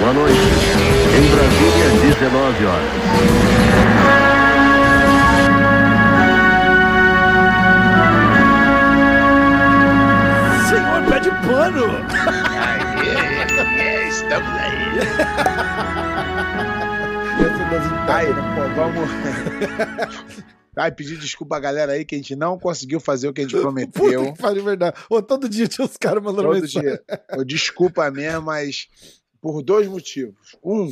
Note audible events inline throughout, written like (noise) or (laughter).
Boa noite. Em Brasília, 19 horas. Senhor pé de pano! Estamos aí. Essa das Aí, internas, pô, vamos. (laughs) Ai, pedir desculpa a galera aí que a gente não conseguiu fazer o que a gente (laughs) Puta prometeu. que pariu, verdade. Ô, todo dia tinha os caras mandando Todo mensagem. dia. Eu, desculpa mesmo, mas por dois motivos. Um,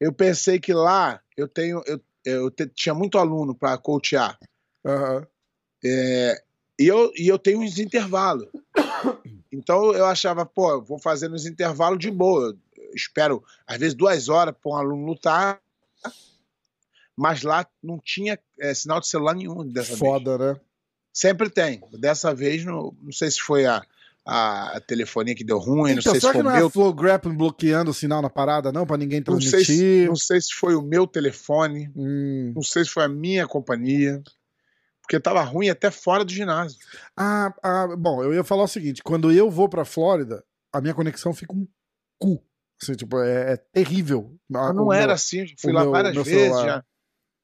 eu pensei que lá eu tenho. Eu, eu te- tinha muito aluno para coachear. Aham. É, e, eu, e eu tenho uns intervalos. Então eu achava, pô, vou fazer nos intervalos de boa. Eu espero, às vezes, duas horas para um aluno lutar. Mas lá não tinha é, sinal de celular nenhum dessa vez. Foda, né? Sempre tem. Dessa vez, não, não sei se foi a, a, telefonia que deu ruim, não Então, sei se foi o não é meu. Flow Grappling bloqueando o sinal na parada, não? Pra ninguém Não sei, se, transmitir? não sei se foi o meu telefone, Hum. não sei se foi a minha companhia, porque tava ruim até fora do ginásio. Ah, ah, bom, eu ia falar o seguinte: quando eu vou pra Flórida, a minha conexão fica um cu. Assim, tipo, é, é terrível. Ah, não o era meu- assim, fui lá meu- várias meu vezes. celular. Já,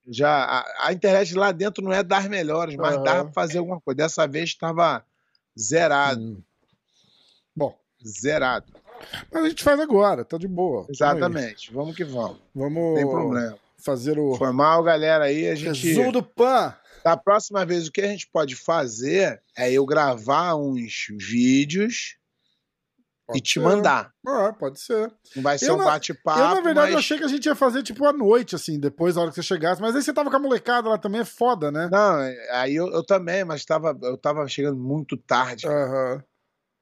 já, a, a internet lá dentro não é das melhores, mas Aham. dava pra fazer alguma coisa. Dessa vez estava zerado, Hum. Bom, zerado. mas a gente faz agora, tá de boa. Tamo aí. Exatamente. Vamos que vamos. Vamos tem problema. fazer o Foi mal, galera, aí a gente. resumo do PAN. Da próxima vez, o que a gente pode fazer é eu gravar uns vídeos Pode e te ser. mandar. Ah, pode ser. Não vai ser Eu um bate-papo. eu, na verdade, mas... achei que a gente ia fazer, tipo, à noite, assim, depois, da hora que você chegasse. Mas aí você tava com a molecada lá também, é foda, né? Não, aí eu, eu também, mas tava, eu tava chegando muito tarde. Aham.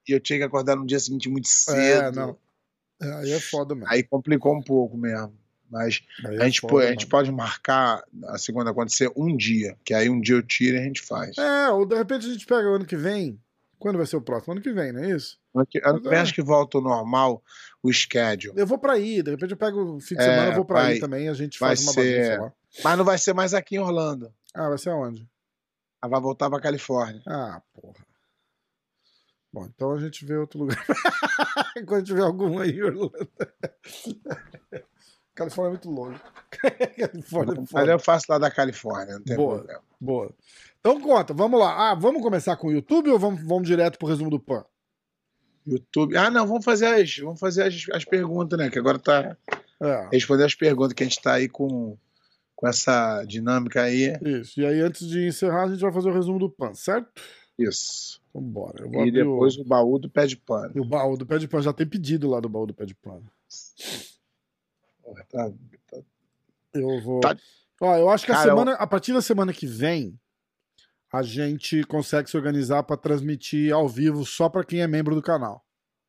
E eu tinha que acordar no dia seguinte muito cedo. É, não. É, Aí é foda mesmo. Aí complicou um pouco mesmo. Mas Aí a, é gente, foda, pô- a gente pode marcar a segunda acontecer um dia. Que aí um dia eu tiro e a gente faz. É, ou de repente a gente pega o ano que vem. Quando vai ser o próximo? Ano que vem, não é isso? Ano que, ano vem é. acho que volta ao normal o schedule. Eu vou pra aí, de repente eu pego o fim de É, semana, eu vou pra vai- aí também, a gente vai faz uma ser- bagunça lá. Mas não vai ser mais aqui em Orlando. Ah, vai ser aonde? Ela vai voltar pra Califórnia. Ah, porra. Bom, então a gente vê outro lugar. (laughs) Quando tiver algum aí Orlando. Califórnia é muito longe. (laughs) Califórnia é Mas eu faço lá da Califórnia, não tem Boa. problema. Boa. Então conta, vamos lá. Ah, vamos começar com o YouTube ou vamos, vamos direto pro resumo do PAN? YouTube. Ah, não, vamos fazer as, vamos fazer as, as perguntas, né? Que agora tá É, responder as perguntas que a gente tá aí com, com essa dinâmica aí. isso. E aí, antes de encerrar, a gente vai fazer o resumo do PAN, certo? Isso. Vambora. Eu vou E depois o... o baú do pé de pano. E o baú do pé de pano. Já tem pedido lá do baú do pé de pano. Porra, tá- Eu vou. Tá. Ó, eu acho que a, Cara, semana, a partir da semana que vem, a gente consegue se organizar pra transmitir ao vivo só pra quem é membro do canal.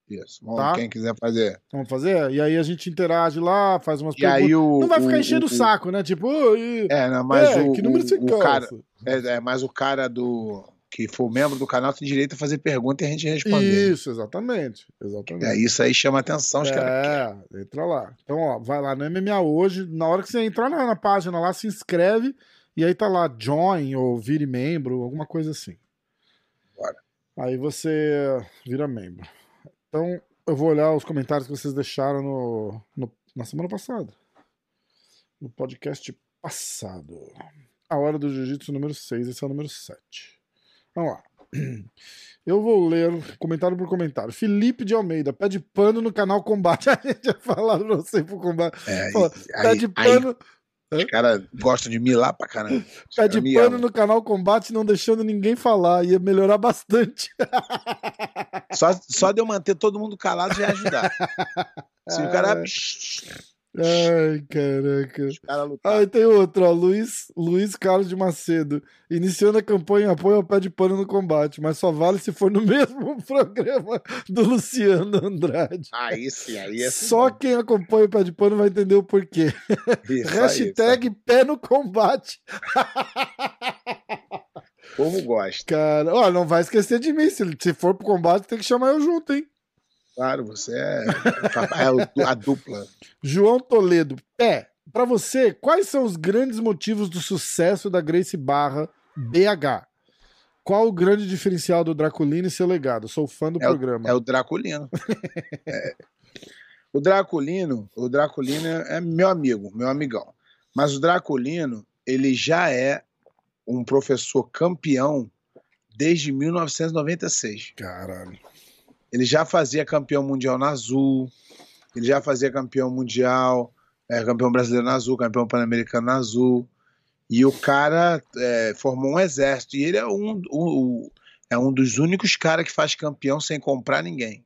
Isso. Vamos, Tá. Quem quiser fazer. Vamos fazer? E aí a gente interage lá, faz umas E aí o. Não vai ficar o- enchendo o, o- saco, né? Tipo, "Ô, e- É, não, mas é, o, que número você o, cara. É, é, mas o cara do. Que for membro do canal tem direito a fazer pergunta e a gente responder. Isso, exatamente. Exatamente. É, isso aí chama atenção, os caras. É, entra lá. Então, ó, vai lá no MMA hoje. Na hora que você entrar na, na página lá, se inscreve. E aí tá lá, join ou vire membro, alguma coisa assim. Bora. Aí você vira membro. Então, eu vou olhar os comentários que vocês deixaram no, no- na semana passada. No podcast passado. A Hora do Jiu-Jitsu número 6, esse é o número 7. Vamos lá. (clears throat) Eu vou ler comentário por comentário. Felipe de Almeida, pede pano no canal Combate. (laughs) A gente já falado pra você pro combate. É, Pô, aí, Pede aí pano, os caras gostam de milar pra caramba. Pede caras me pano amam. no canal Combate, não deixando ninguém falar. Ia melhorar bastante. Só, só de eu manter todo mundo calado já ia ajudar. (laughs) Se o cara. Ai, caraca. Aí tem outro, ó. Luiz, Luiz Carlos de Macedo. Iniciando a campanha em apoio ao pé de pano no combate, mas só vale se for no (laughs) mesmo (laughs) programa do Luciano Andrade. Aí sim, aí é Só quem acompanha o pé de pano vai entender o porquê. Isso, Hashtag pé no combate. O povo gosta. Cara, ó, não vai esquecer de mim. Se, se for pro combate, tem que chamar eu junto, hein? Claro, você é, é o- a dupla. João Toledo. Pé, pra você, quais são os grandes motivos do sucesso da Grace Barra BH? Qual o grande diferencial do Draculino e seu legado? Sou fã do É o, programa. é o Draculino. (laughs) É. O Draculino, o Draculino é meu amigo, meu amigão. Mas o Draculino, ele já é um professor campeão desde 1996. Caralho. Ele já fazia campeão mundial na Azul, ele já fazia campeão mundial, é, campeão brasileiro na Azul, campeão pan-americano na Azul. E o cara é, formou um exército. E ele é um, é um dos únicos caras que faz campeão sem comprar ninguém.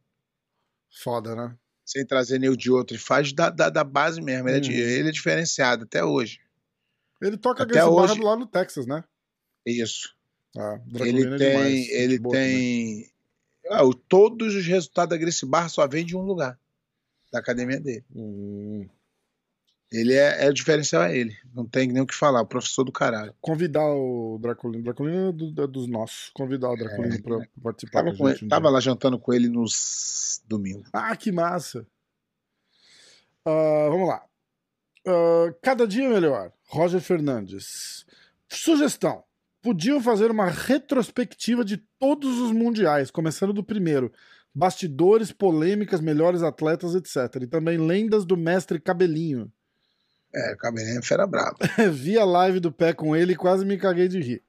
Foda, né? Sem trazer nenhum de outro. Ele faz da, da, da base mesmo. Ele é, Uhum. ele é diferenciado até hoje. Ele toca Até hoje- lá no Texas, né? Isso. Ah, Ele é tem. demais, ele tem. Ah, o- todos os resultados da Gracie Barra só vem de um lugar. Da academia dele. Hum. Ele é, é o diferencial é ele. Não tem nem o que falar. O professor do caralho. Convidar o Draculino. Draculino é, do- é dos nossos. Convidar o Draculino pra pra participar Tava, com a ele- um tava dia. lá jantando com ele nos domingo. Ah, que massa. Ah, vamos lá. Ah, cada dia melhor. Roger Fernandes. Sugestão. Podiam fazer uma retrospectiva de todos os mundiais, começando do primeiro. Bastidores, polêmicas, melhores atletas, etc. E também lendas do mestre Cabelinho. É, o cabelinho é fera brava. (laughs) Vi a live do pé com ele e quase me caguei de rir.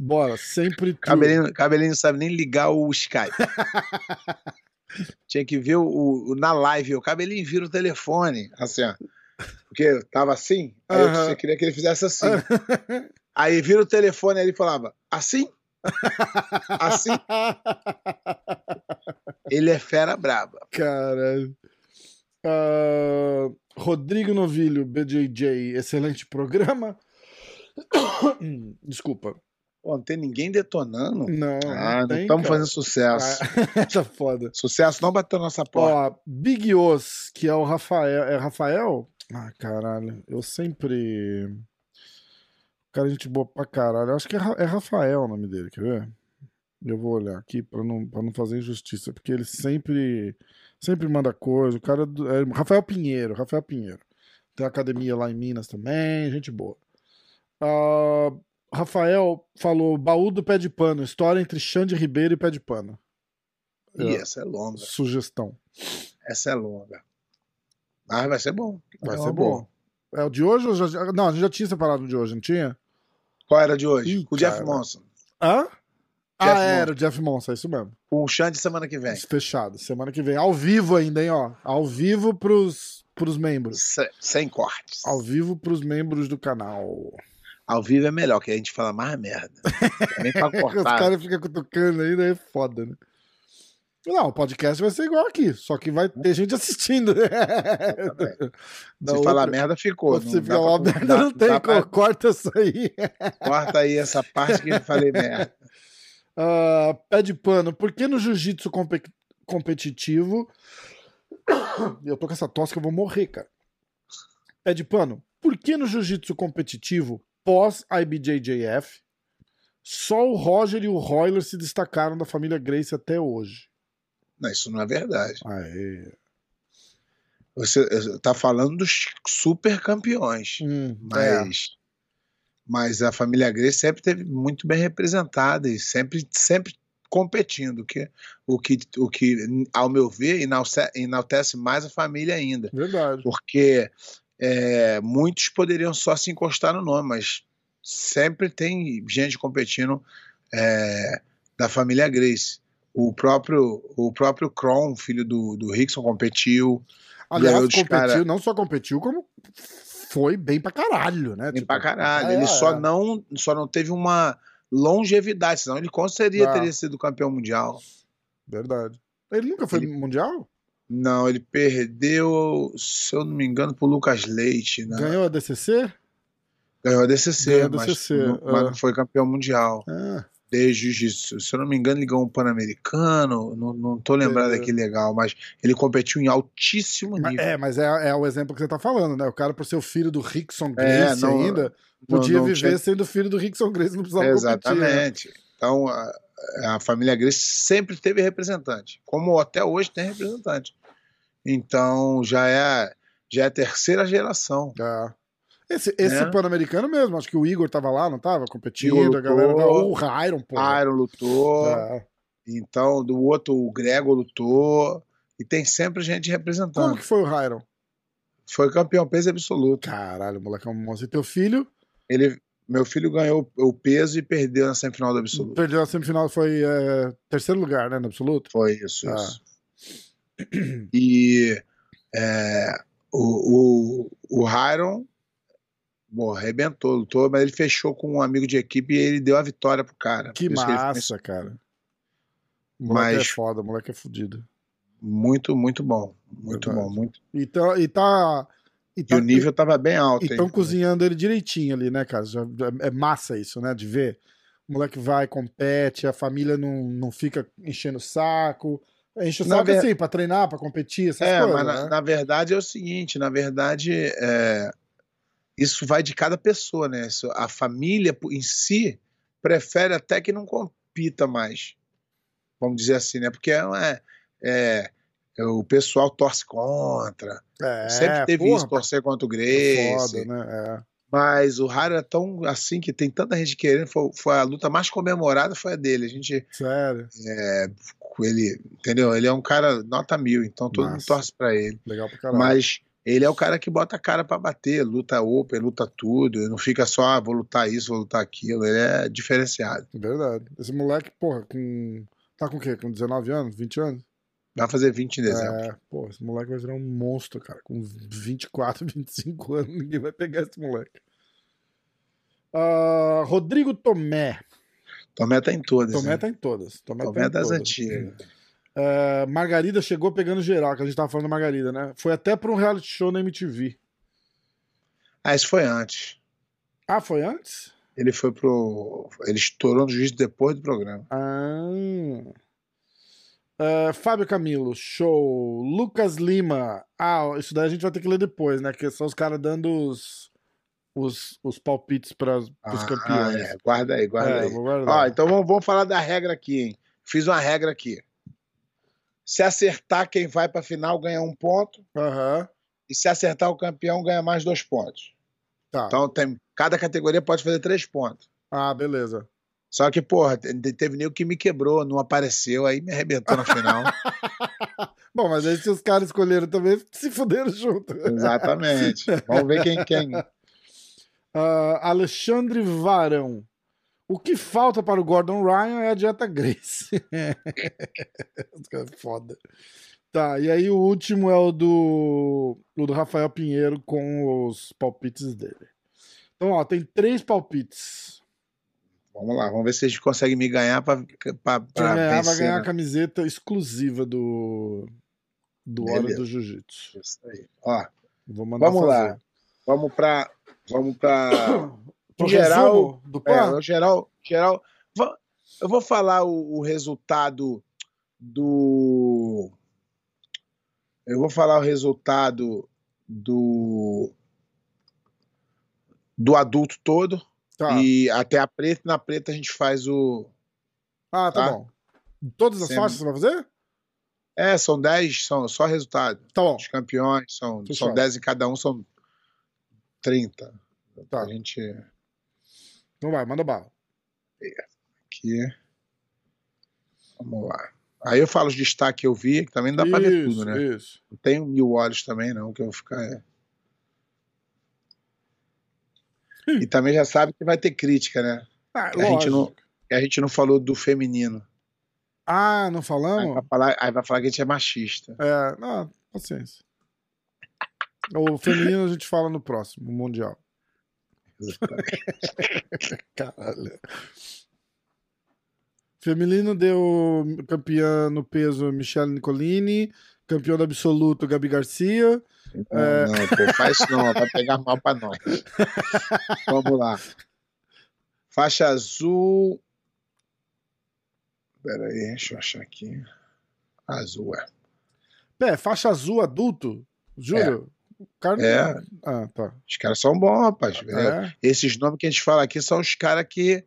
Bora, sempre true. Cabelinho, cabelinho não sabe nem ligar o Skype. (laughs) Tinha que ver o, o- na live. O cabelinho vira o telefone. Assim, ó. Porque tava assim. Aí eu- queria que ele fizesse assim. (laughs) Aí vira o telefone e ele falava: Assim? (laughs) Assim? Ele é fera brava. Caralho. Ah, Rodrigo Novilho, BJJ, excelente programa. (coughs) Desculpa. Pô, não tem ninguém detonando. Não, Ah, não estamos fazendo sucesso. Ah, (laughs) tá foda. Sucesso não bateu na nossa porta. Ó, Big Os, que é o Rafael. É Rafael? Ah, caralho. Eu sempre. Cara, gente boa pra caralho. Acho que é, Ra- é Rafael o nome dele, quer ver? Eu vou olhar aqui pra não, pra não fazer injustiça, porque ele sempre. Sempre manda coisa. O cara. do- é Rafael Pinheiro, Rafael Pinheiro. Tem academia lá em Minas também, gente boa. Ah, Rafael falou: baú do pé de pano, história entre Xande Ribeiro e pé de pano. Ih, É, essa é longa. sugestão. Essa é longa. Mas vai ser bom. Vai É ser uma bom. É o de hoje ou já. Não, a gente já tinha separado o de hoje, não tinha? Qual era de hoje? Ih, o Jeff cara. Monson. Hã? ah, Jeff era o Jeff Monson, é isso mesmo. Com o Xande semana que vem. Fechado. Semana que vem. Ao vivo ainda, hein, ó. Ao vivo pros, pros membros. Se- sem cortes. Ao vivo pros membros do canal. Ao vivo é melhor, que a gente fala mais merda. (laughs) Nem pra Os cortar. caras ficam cutucando aí, daí é foda, né? Não, o podcast vai ser igual aqui, só que vai ter gente assistindo. (laughs) Se outra- falar merda, ficou. Dá falar pra- merda, não tem, pra- co- corta isso aí. (laughs) Corta aí essa parte que eu falei merda. (laughs) Ah, pé de pano, por que no jiu-jitsu compe- competitivo. (coughs) Eu tô com essa tosse que eu vou morrer, cara. Pé de pano, por que no jiu-jitsu competitivo, pós-IBJJF, só o Roger e o Royler se destacaram da família Grace até hoje? Não, isso não é verdade. Aê. Você está falando dos super campeões. Hum, é. Mas, mas a família Grace sempre teve muito bem representada e sempre, sempre competindo, que, o, que, o que, ao meu ver, enalce- enaltece mais a família ainda. Verdade. Porque é, muitos poderiam só se encostar no nome, mas sempre tem gente competindo é, da família Grace. O próprio, o próprio Kron, filho do, do Rickson, competiu. Aliás, competiu, cara- não só competiu, como foi bem pra caralho, né? Bem Tipo, pra caralho. é, ele só é. não, só não teve uma longevidade, senão ele com certeza teria sido campeão mundial. Verdade. Ele nunca foi Ele- mundial? Não, ele perdeu, se eu não me engano, pro Lucas Leite. Né? Ganhou a DCC? Ganhou a DCC, Ganhou a mas, DCC, não, mas não foi campeão mundial. Ah, de jiu-jitsu. Se eu não me engano, ele ganhou um Pan-Americano, não, não tô lembrado É. aqui legal, mas ele competiu em altíssimo nível. é, mas é, é o exemplo que você tá falando, né? O cara, por ser o filho do Rickson É, Grace não- ainda, Não- podia não viver tinha- sendo filho do Rickson Grace, não precisava competir. né? Exatamente. Então, a, a família Grace sempre teve representante, como até hoje tem representante. Então, já é, já é a terceira geração. É. Esse, esse Né? Pan-Americano mesmo, acho que o Igor tava lá, não tava? Competindo, Igor a galera lutou. tava. O Rairon, pô. Iron lutou. É. Então, do outro, o Gregor lutou. E tem sempre gente representando. Como que foi o Rairon? Foi campeão peso absoluto. Caralho, moleque é um monstro. E teu filho Ele, meu filho ganhou o peso e perdeu na semifinal do absoluto. perdeu a semifinal, foi é, terceiro lugar, né, no absoluto? Foi isso, Ah. isso. E é, o, o, o Hiron bom, arrebentou, lutou, mas ele fechou com um amigo de equipe e ele deu a vitória pro cara. Que massa, cara. O moleque Mas- é foda, o moleque é fudido. Muito, muito bom. Muito Verdade. bom. Muito... E tá. E, tá, e, o nível tava bem alto. E estão cozinhando ele direitinho ali, né, cara? É massa isso, né? De ver. O moleque vai, compete, a família não, não fica enchendo o saco. Enche o Na saco ver- assim, pra treinar, pra competir, essas É, coisas. mas na, né? na verdade é o seguinte, na verdade, é, isso vai de cada pessoa, né? A família em si prefere até que não compita mais, vamos dizer assim, né? Porque é, é- é, o pessoal torce contra, É, sempre teve porra, isso, torcer contra o é Grace, foda, né? mas o Raro é tão assim que tem tanta gente querendo, foi, foi a luta mais comemorada foi a dele, a gente É, sério. é, ele, entendeu? Ele é um cara nota mil, então todo mundo Massa. torce pra ele. Legal pra caralho. Mas ele é o cara que bota a cara pra bater, luta open, luta tudo, não fica só, ah, vou lutar isso, vou lutar aquilo, ele é diferenciado. Verdade. Esse moleque, porra, com. Tá com o quê? Com 19 anos? 20 anos? Vai fazer 20 em dezembro. É, pô, esse moleque vai virar um monstro, cara. Com 24, 25 (laughs) anos, ninguém vai pegar esse moleque. Ah, Rodrigo Tomé. Tomé tá em todas. Tomé né? tá em todas. Tomé, Tomé tá é em das todas. antigas. É, Margarida chegou pegando geral, que a gente tava falando da Margarida, né? Foi até pra um reality show na MTV. Ah, isso foi antes. Ah, foi antes? Ele foi pro. Ele estourou no juiz depois do programa. Ah. É, Fábio Camilo, show. Lucas Lima. Ah, isso daí a gente vai ter que ler depois, né? Que são os caras dando os, os, os palpites para os Ah, campeões. é. Guarda aí, guarda É, aí. Ó, então vamos, vamos falar da regra aqui, hein? Fiz uma regra aqui. Se acertar quem vai pra final ganha um ponto. Aham. E se acertar o campeão, ganha mais dois pontos. Tá. Então tem, cada categoria pode fazer três pontos. Ah, beleza. Só que, porra, te- teve nego que me quebrou, não apareceu, aí me arrebentou na final. (laughs) Bom, mas aí se os caras escolheram também, se fuderam junto. Exatamente. Vamos ver quem quem. (laughs) Ah, Alexandre Varão. O que falta para o Gordon Ryan é a dieta Grace. (laughs) É Foda. Tá, e aí o último é o do, o do Rafael Pinheiro com os palpites dele. Então, ó, tem três palpites. Vamos lá, vamos ver se a gente consegue me ganhar pra ganhar vai vencer. ganhar a né? camiseta exclusiva do, do Hora Beleza. do Jiu-Jitsu. Isso aí. Ó, Vou mandar vamos fazer. lá. Vamos pra. Vamos pra. (coughs) Em geral, do É, no geral, geral. Eu vou falar o, o resultado do. Eu vou falar o resultado do. Do adulto todo. Tá. E até a preta. Na preta a gente faz o. Ah, tá, tá? bom. Todas as Sem- faixas você vai fazer? É, são 10, são só resultado. Tá bom. Os campeões são, Fechou. são 10 em cada um, são 30. Tá. A gente Então vai, manda bala. aqui. Vamos lá. Aí eu falo os destaques que eu vi, que também não dá pra ver tudo, né? Isso. Não tenho mil olhos também, não, que eu vou ficar. é. E também já sabe que vai ter crítica, né? Ah, a gente não- a gente não falou do feminino. Ah, não Aí falamos? vai, falar, aí vai falar que a gente é machista. É, não, paciência. O feminino a gente fala no próximo, Mundial. (laughs) Caralho. Feminino deu campeã no peso Michele Nicolini, campeão do absoluto Gabi Garcia. Não, É. não, pô, faz não, vai pegar mal pra nós. (laughs) Vamos lá. Faixa azul. Pera aí, deixa eu achar aqui. Azul, é. Pé, faixa azul adulto? Juro? Cara É. Ah, tá. Os caras são bons, rapaz. É? Esses nomes que a gente fala aqui são os caras que,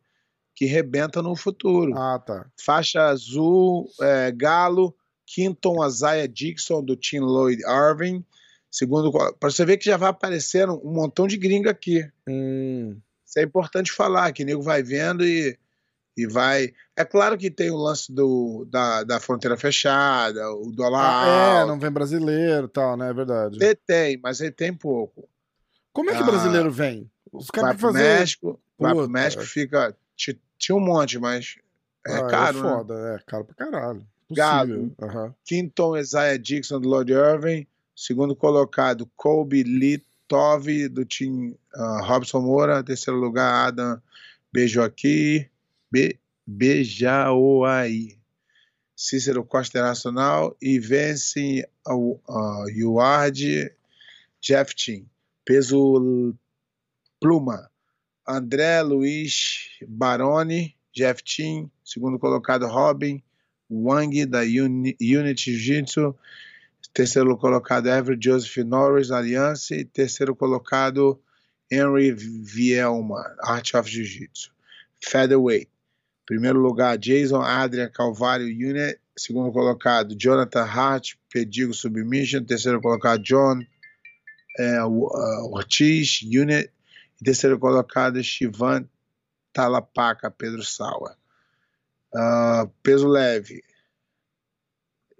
que rebentam no futuro. Ah, tá. Faixa azul, é, Galo, Quinton Isaiah Dixon, do Tim Lloyd Irving, Segundo, para você ver que já vai aparecendo um montão de gringa aqui. Hum. Isso é importante falar, que o nego vai vendo e, e vai. É claro que tem o lance do, da, da fronteira fechada, o dólar Ah, é, não vem brasileiro e tal, né? É verdade. Ele tem, mas ele tem pouco. Como é que Ah, brasileiro vem? Os caras que fazer. México, vai pro. México, fica. ti- Tinha um monte, mas é Ah, caro, né? foda, é caro pra caralho. Gado. Possível. Aham. Quinton Isaiah Dixon do Lord Irving. Segundo colocado, Colby Litov do Team ah, Robson Moura. Terceiro lugar, Adam Beijoaqui. Be. Cícero Costa Internacional. E vence o Yuard Jeff Team. Peso Pluma. André Luiz Baroni, Jeff Team. Segundo colocado, Robin Wang, da Uni, Unity Jiu-Jitsu. Terceiro colocado, Everett Joseph Norris, Alliance. E terceiro colocado, Henry Vielma, Art of Jiu-Jitsu. Featherweight. Primeiro lugar, Jason Adrian Calvário, Unit. Segundo colocado, Jonathan Hart, Pedigo Submission. Terceiro colocado, John é, uh, Ortiz, Unit. E terceiro colocado, Shivan Talapaca, Pedro Sawa. Ah, peso leve,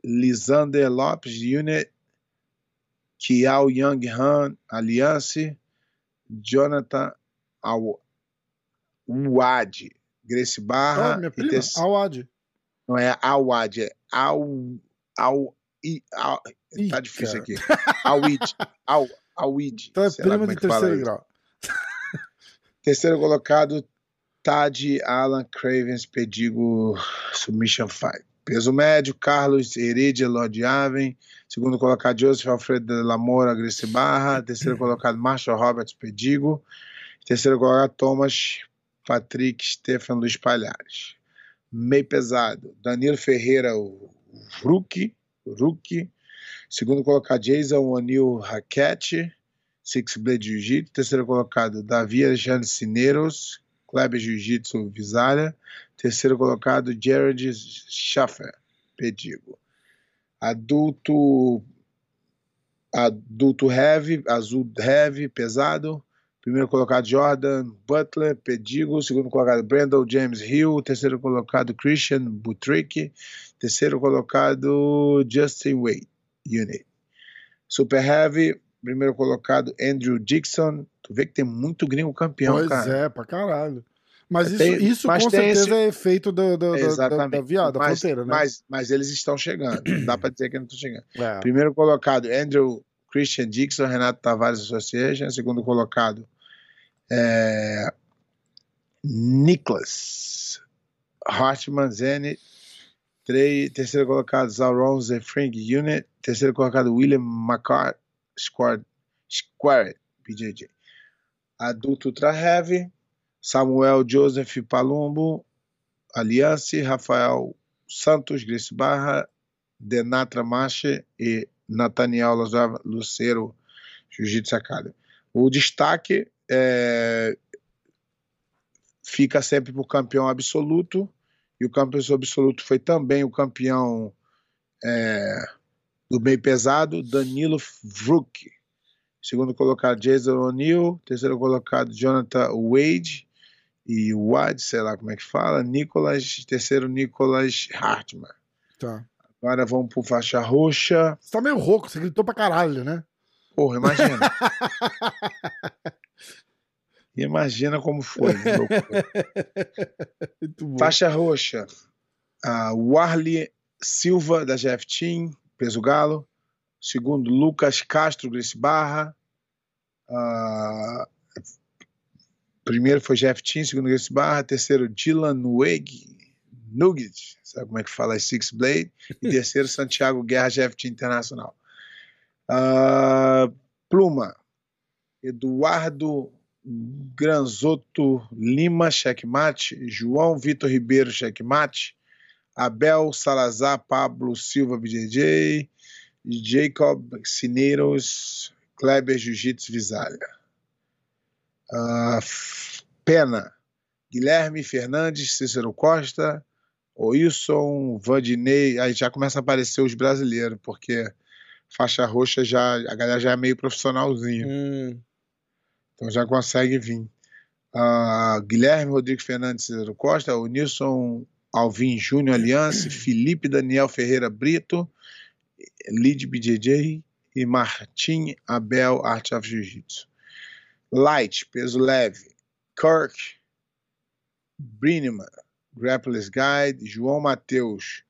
Lisander Lopes, Unit. Kiao Young Han, Alliance. Jonathan Aw- Uad, Grace Barra. Ah, minha prima, terce- Awad. Não é Awad, é Au. Au, i, Ih, tá difícil cara. aqui. Awid. Au, Awid. Então é sei prima como de terceiro grau. (laughs) Terceiro colocado, Tad Alan Cravens Pedigo Submission Fight. Peso médio, Carlos Heredia Lord Aven. Segundo colocado, Joseph Alfredo de Lamora Gracie Barra. Terceiro colocado, Marshall Roberts Pedigo. Terceiro colocado, Thomas Patrick Stefan Luiz Palhares. Meio pesado, Danilo Ferreira, o Rookie. Rookie. Segundo colocado, Jason O'Neill Raquete. Six Blade Jiu-Jitsu. Terceiro colocado, Davi Alexandre Cineiros, Kleber Jiu-Jitsu Visália. Terceiro colocado, Jared Schaffer, Pedigo. Adulto adulto heavy, azul heavy, pesado. Primeiro colocado, Jordan Butler, Pedigo. Segundo colocado, Brandon James Hill. Terceiro colocado, Christian Butrick. Terceiro colocado, Justin Wade, Unit. Super Heavy, primeiro colocado, Andrew Dixon. Tu vê que tem muito gringo campeão, pois cara. é, pra caralho. Mas isso, Tem- isso mas com certeza esse- é efeito do, do- da, da da mas, fronteira, né? mas, mas eles estão chegando. Não dá pra dizer que não estão chegando. É. Primeiro colocado, Andrew Christian Dixon, Renato Tavares Association. Segundo colocado, é, Nicholas Hartman Zenit. Terceiro colocado, Zauron Zefring Unit. Terceiro colocado, William McCart Squad, Square, BJJ. Adulto Ultra Heavy. Samuel Joseph Palumbo, Aliança, Rafael Santos, Grace Barra, Denatra Mache e Nathaniel Lucero, Jiu-Jitsu Academy. O destaque é, fica sempre para o campeão absoluto, e o campeão absoluto foi também o campeão é, do meio pesado, Danilo Vrook. Segundo colocado, Jason O'Neill. Terceiro colocado, Jonathan Wade. E Wad, sei lá como é que fala. Nicolas. Terceiro, Nicolas Hartmann. Tá. Agora vamos pro faixa roxa. Você tá meio rouco, você gritou pra caralho, né? Porra, imagina. (laughs) imagina como foi. (laughs) Faixa roxa. A Warley Silva, da GF Team, peso galo. Segundo, Lucas Castro, Grace Barra. Ah, primeiro foi GF Team, segundo, Grace Barra. Terceiro, Dylan Weg, Nugget, sabe como é que fala? Six Blade. E terceiro, (laughs) Santiago Guerra, GF Team Internacional. Ah, Pluma, Eduardo Granzotto Lima, checkmate. João Vitor Ribeiro, checkmate. Abel Salazar Pablo Silva BJJ. Jacob Cineiros, Kleber Jiu-Jitsu Visália. Ah, F- Pena, Guilherme Fernandes, Cícero Costa, Wilson, Vandinei. Aí já começa a aparecer os brasileiros, porque faixa roxa já a galera já é meio profissionalzinho. Hum. Então já consegue vir. Ah, Guilherme Rodrigues Fernandes Cícero Costa, o Nilson Alvim Júnior Aliança, (clears throat) Felipe Daniel Ferreira Brito, Lid BJJ e Martim Abel Art of Jiu-Jitsu. Light, peso leve, Kirk Brineman, Grappler's Guide, João Matheus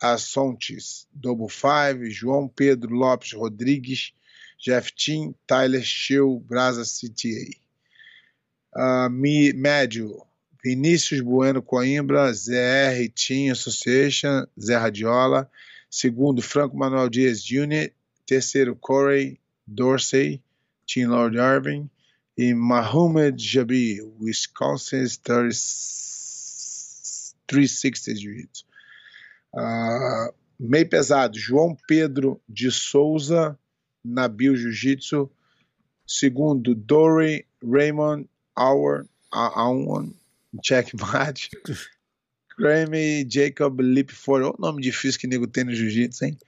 Assontes, Double Five, João Pedro Lopes Rodrigues, Jeff Team, Tyler Shill, Brasa CTA. Uh, mi, médio, Vinícius Bueno Coimbra, ZR Team Association, Zé Radiola. Segundo, Franco Manuel Dias Jr. Terceiro, Corey Dorsey, Team Lord Irving. E Mohamed Jabi, Wisconsin 360 Jiu-Jitsu. Uh, meio pesado, João Pedro de Souza, Nabil Jiu-Jitsu. Segundo, Dory Raymond Auer, Awan, Checkmate. (laughs) Grammy Jacob Lipford, o nome difícil que nego tem no jiu-jitsu, hein?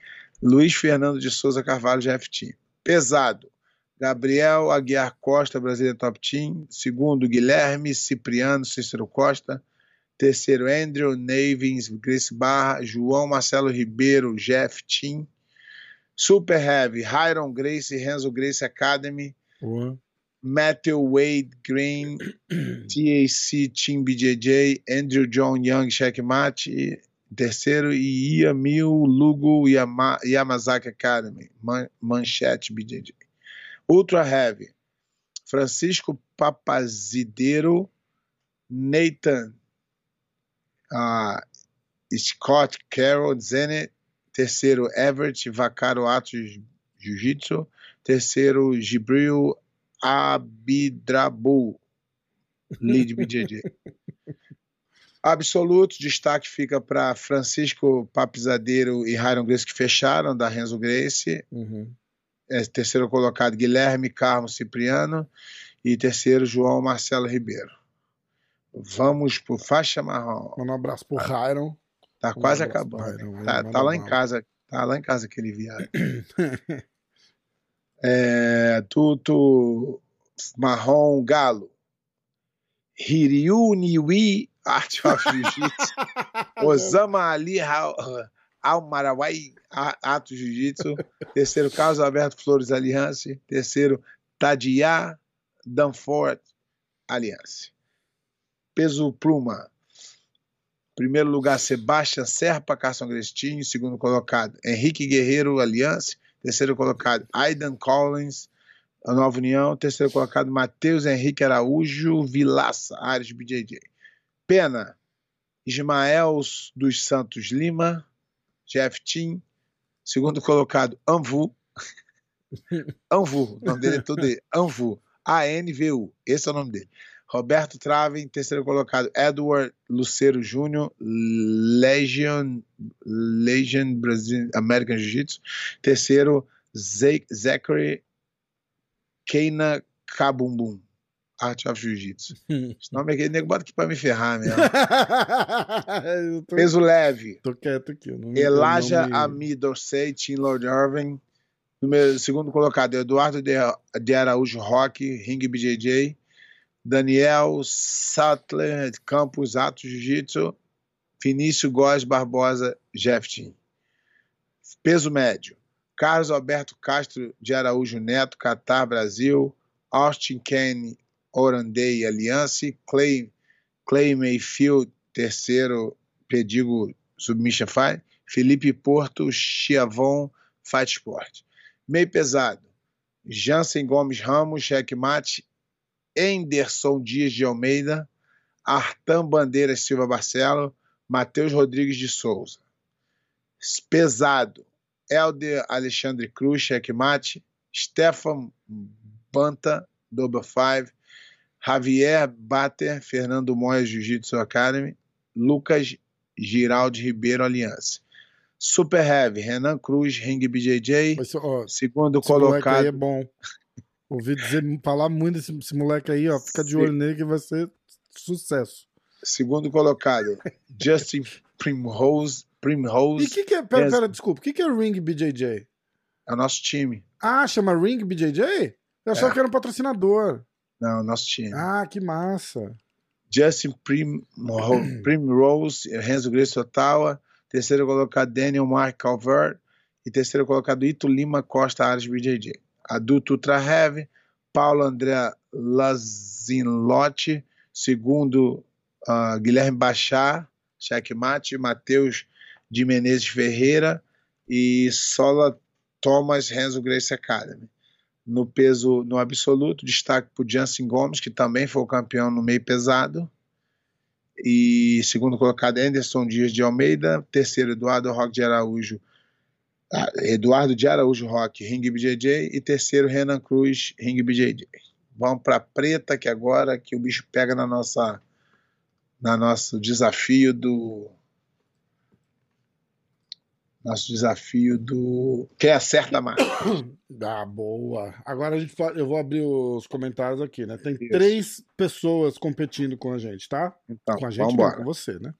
Luiz Fernando de Souza Carvalho, GFT. Pesado. Gabriel Aguiar Costa, Brasília Top Team. Segundo, Guilherme Cipriano Cícero Costa. Terceiro, Andrew Navins, Grace Barra. João Marcelo Ribeiro, Jeff Team. Super Heavy, Hiron Grace, Renzo Grace Academy. Boa. Matthew Wade Green, TAC Team BJJ, Andrew John Young Checkmate, terceiro, e Iamil Lugo Yama, Yamazaki Academy, Man, Manchete BJJ. Ultra Heavy, Francisco Papazideiro, Nathan uh, Scott Carroll Zenit, terceiro, Everett Vacaro Atos Jiu-Jitsu, terceiro, Gibril Abidrabu, lead BJJ. (laughs) Absoluto, destaque fica para Francisco Papizadeiro e Hiron Grace, que fecharam, da Renzo Grace. Uhum. É, terceiro colocado, Guilherme Carmo Cipriano. E terceiro, João Marcelo Ribeiro. Vamos por faixa marrom. Manda um abraço pro Hiron. Tá quase acabando. Tá, tá lá em casa. Tá lá em casa aquele viado. (coughs) É, Tuto Marrom Galo. Hiryu Niwi Art of Jiu-Jitsu. (laughs) Osama Ali Al- Al-Marawai Ato Jiu-Jitsu. Terceiro, Carlos Alberto Flores Aliança. Terceiro, Tadia Danfort Aliança. Peso Pluma. Primeiro lugar, Sebastian Serpa Carson Grestinho. Segundo colocado, Henrique Guerreiro Aliança. Terceiro colocado, Aidan Collins, a Nova União. Terceiro colocado, Matheus Henrique Araújo Vilaça, Ares BJJ. Pena, Ismael dos Santos Lima, Jeff Team. Segundo colocado, Anvu. (laughs) Anvu, o nome dele é todo aí. Anvu. A-N-V-U. Esse é o nome dele. Roberto Traven, terceiro colocado, Edward Lucero Júnior, Legion, Legion Brasil, American Jiu-Jitsu. Terceiro, Zachary Keina Kabumbum, Art of Jiu-Jitsu. Esse nome aqui, nego, bota aqui pra me ferrar mesmo. (laughs) tô, Peso leve, tô quieto aqui. Não, me- Elijah me- Ami Dorsey, Team Lord Irving. Número, segundo colocado, Eduardo de, de Araújo Roque, Ring BJJ. Daniel Sattler Campos, Atos Jiu-Jitsu. Vinícius Góes Barbosa, Jeff Team. Peso médio. Carlos Alberto Castro de Araújo Neto, Qatar, Brasil. Austin Kane, Orandei, Aliança. Clay, Clay Mayfield, terceiro, Pedigo Submission Fight. Felipe Porto, Chiavon, Fight Sport. Meio pesado. Jansen Gomes Ramos, Checkmate. Enderson Dias de Almeida. Artan Bandeiras Silva Barcelo. Matheus Rodrigues de Souza. Pesado. Helder Alexandre Cruz, Checkmate. Stefan Banta, Double Five. Javier Bater, Fernando Moya, Jiu-Jitsu Academy. Lucas Giraldi Ribeiro, Aliança. Super Heavy, Renan Cruz, Ring BJJ. Ó, Segundo aí colocado, é bom. Ouvi dizer, falar muito desse, desse moleque aí, ó. Fica de olho nele que vai ser sucesso. segundo colocado, Justin Primrose. E Primrose. o que, que é. Pera, pera, desculpa. O que, que é Ring BJJ? É o nosso time. Ah, chama Ring BJJ? Eu achava É. que era um patrocinador. Não, o nosso time. Ah, que massa. Justin Prim, (clears throat) Primrose, Renzo Grace Ottawa. Terceiro colocado, Daniel Mark Calvert. E terceiro colocado, Ito Lima Costa Ares BJJ. Adulto Ultra Heavy, Paulo André Lazinlotti. Segundo, ah, Guilherme Bachar, checkmate. Matheus de Menezes Ferreira. E Sola Thomas Renzo Grace Academy. No peso, no absoluto, destaque para o Jansen Gomes, que também foi o campeão no meio pesado. E segundo colocado, Anderson Dias de Almeida. Terceiro, Eduardo Roque de Araújo. Ah, Eduardo de Araújo Roque, Ring BJJ. E terceiro, Renan Cruz, Ring BJJ. Vamos para preta, que agora que o bicho pega na nossa, na nosso desafio do. Nosso desafio do. Quem acerta mais? (coughs) Ah, boa. Agora a gente eu vou abrir os comentários aqui, né? Tem Isso. três pessoas competindo com a gente, tá? Então, com a gente, não, com você, né?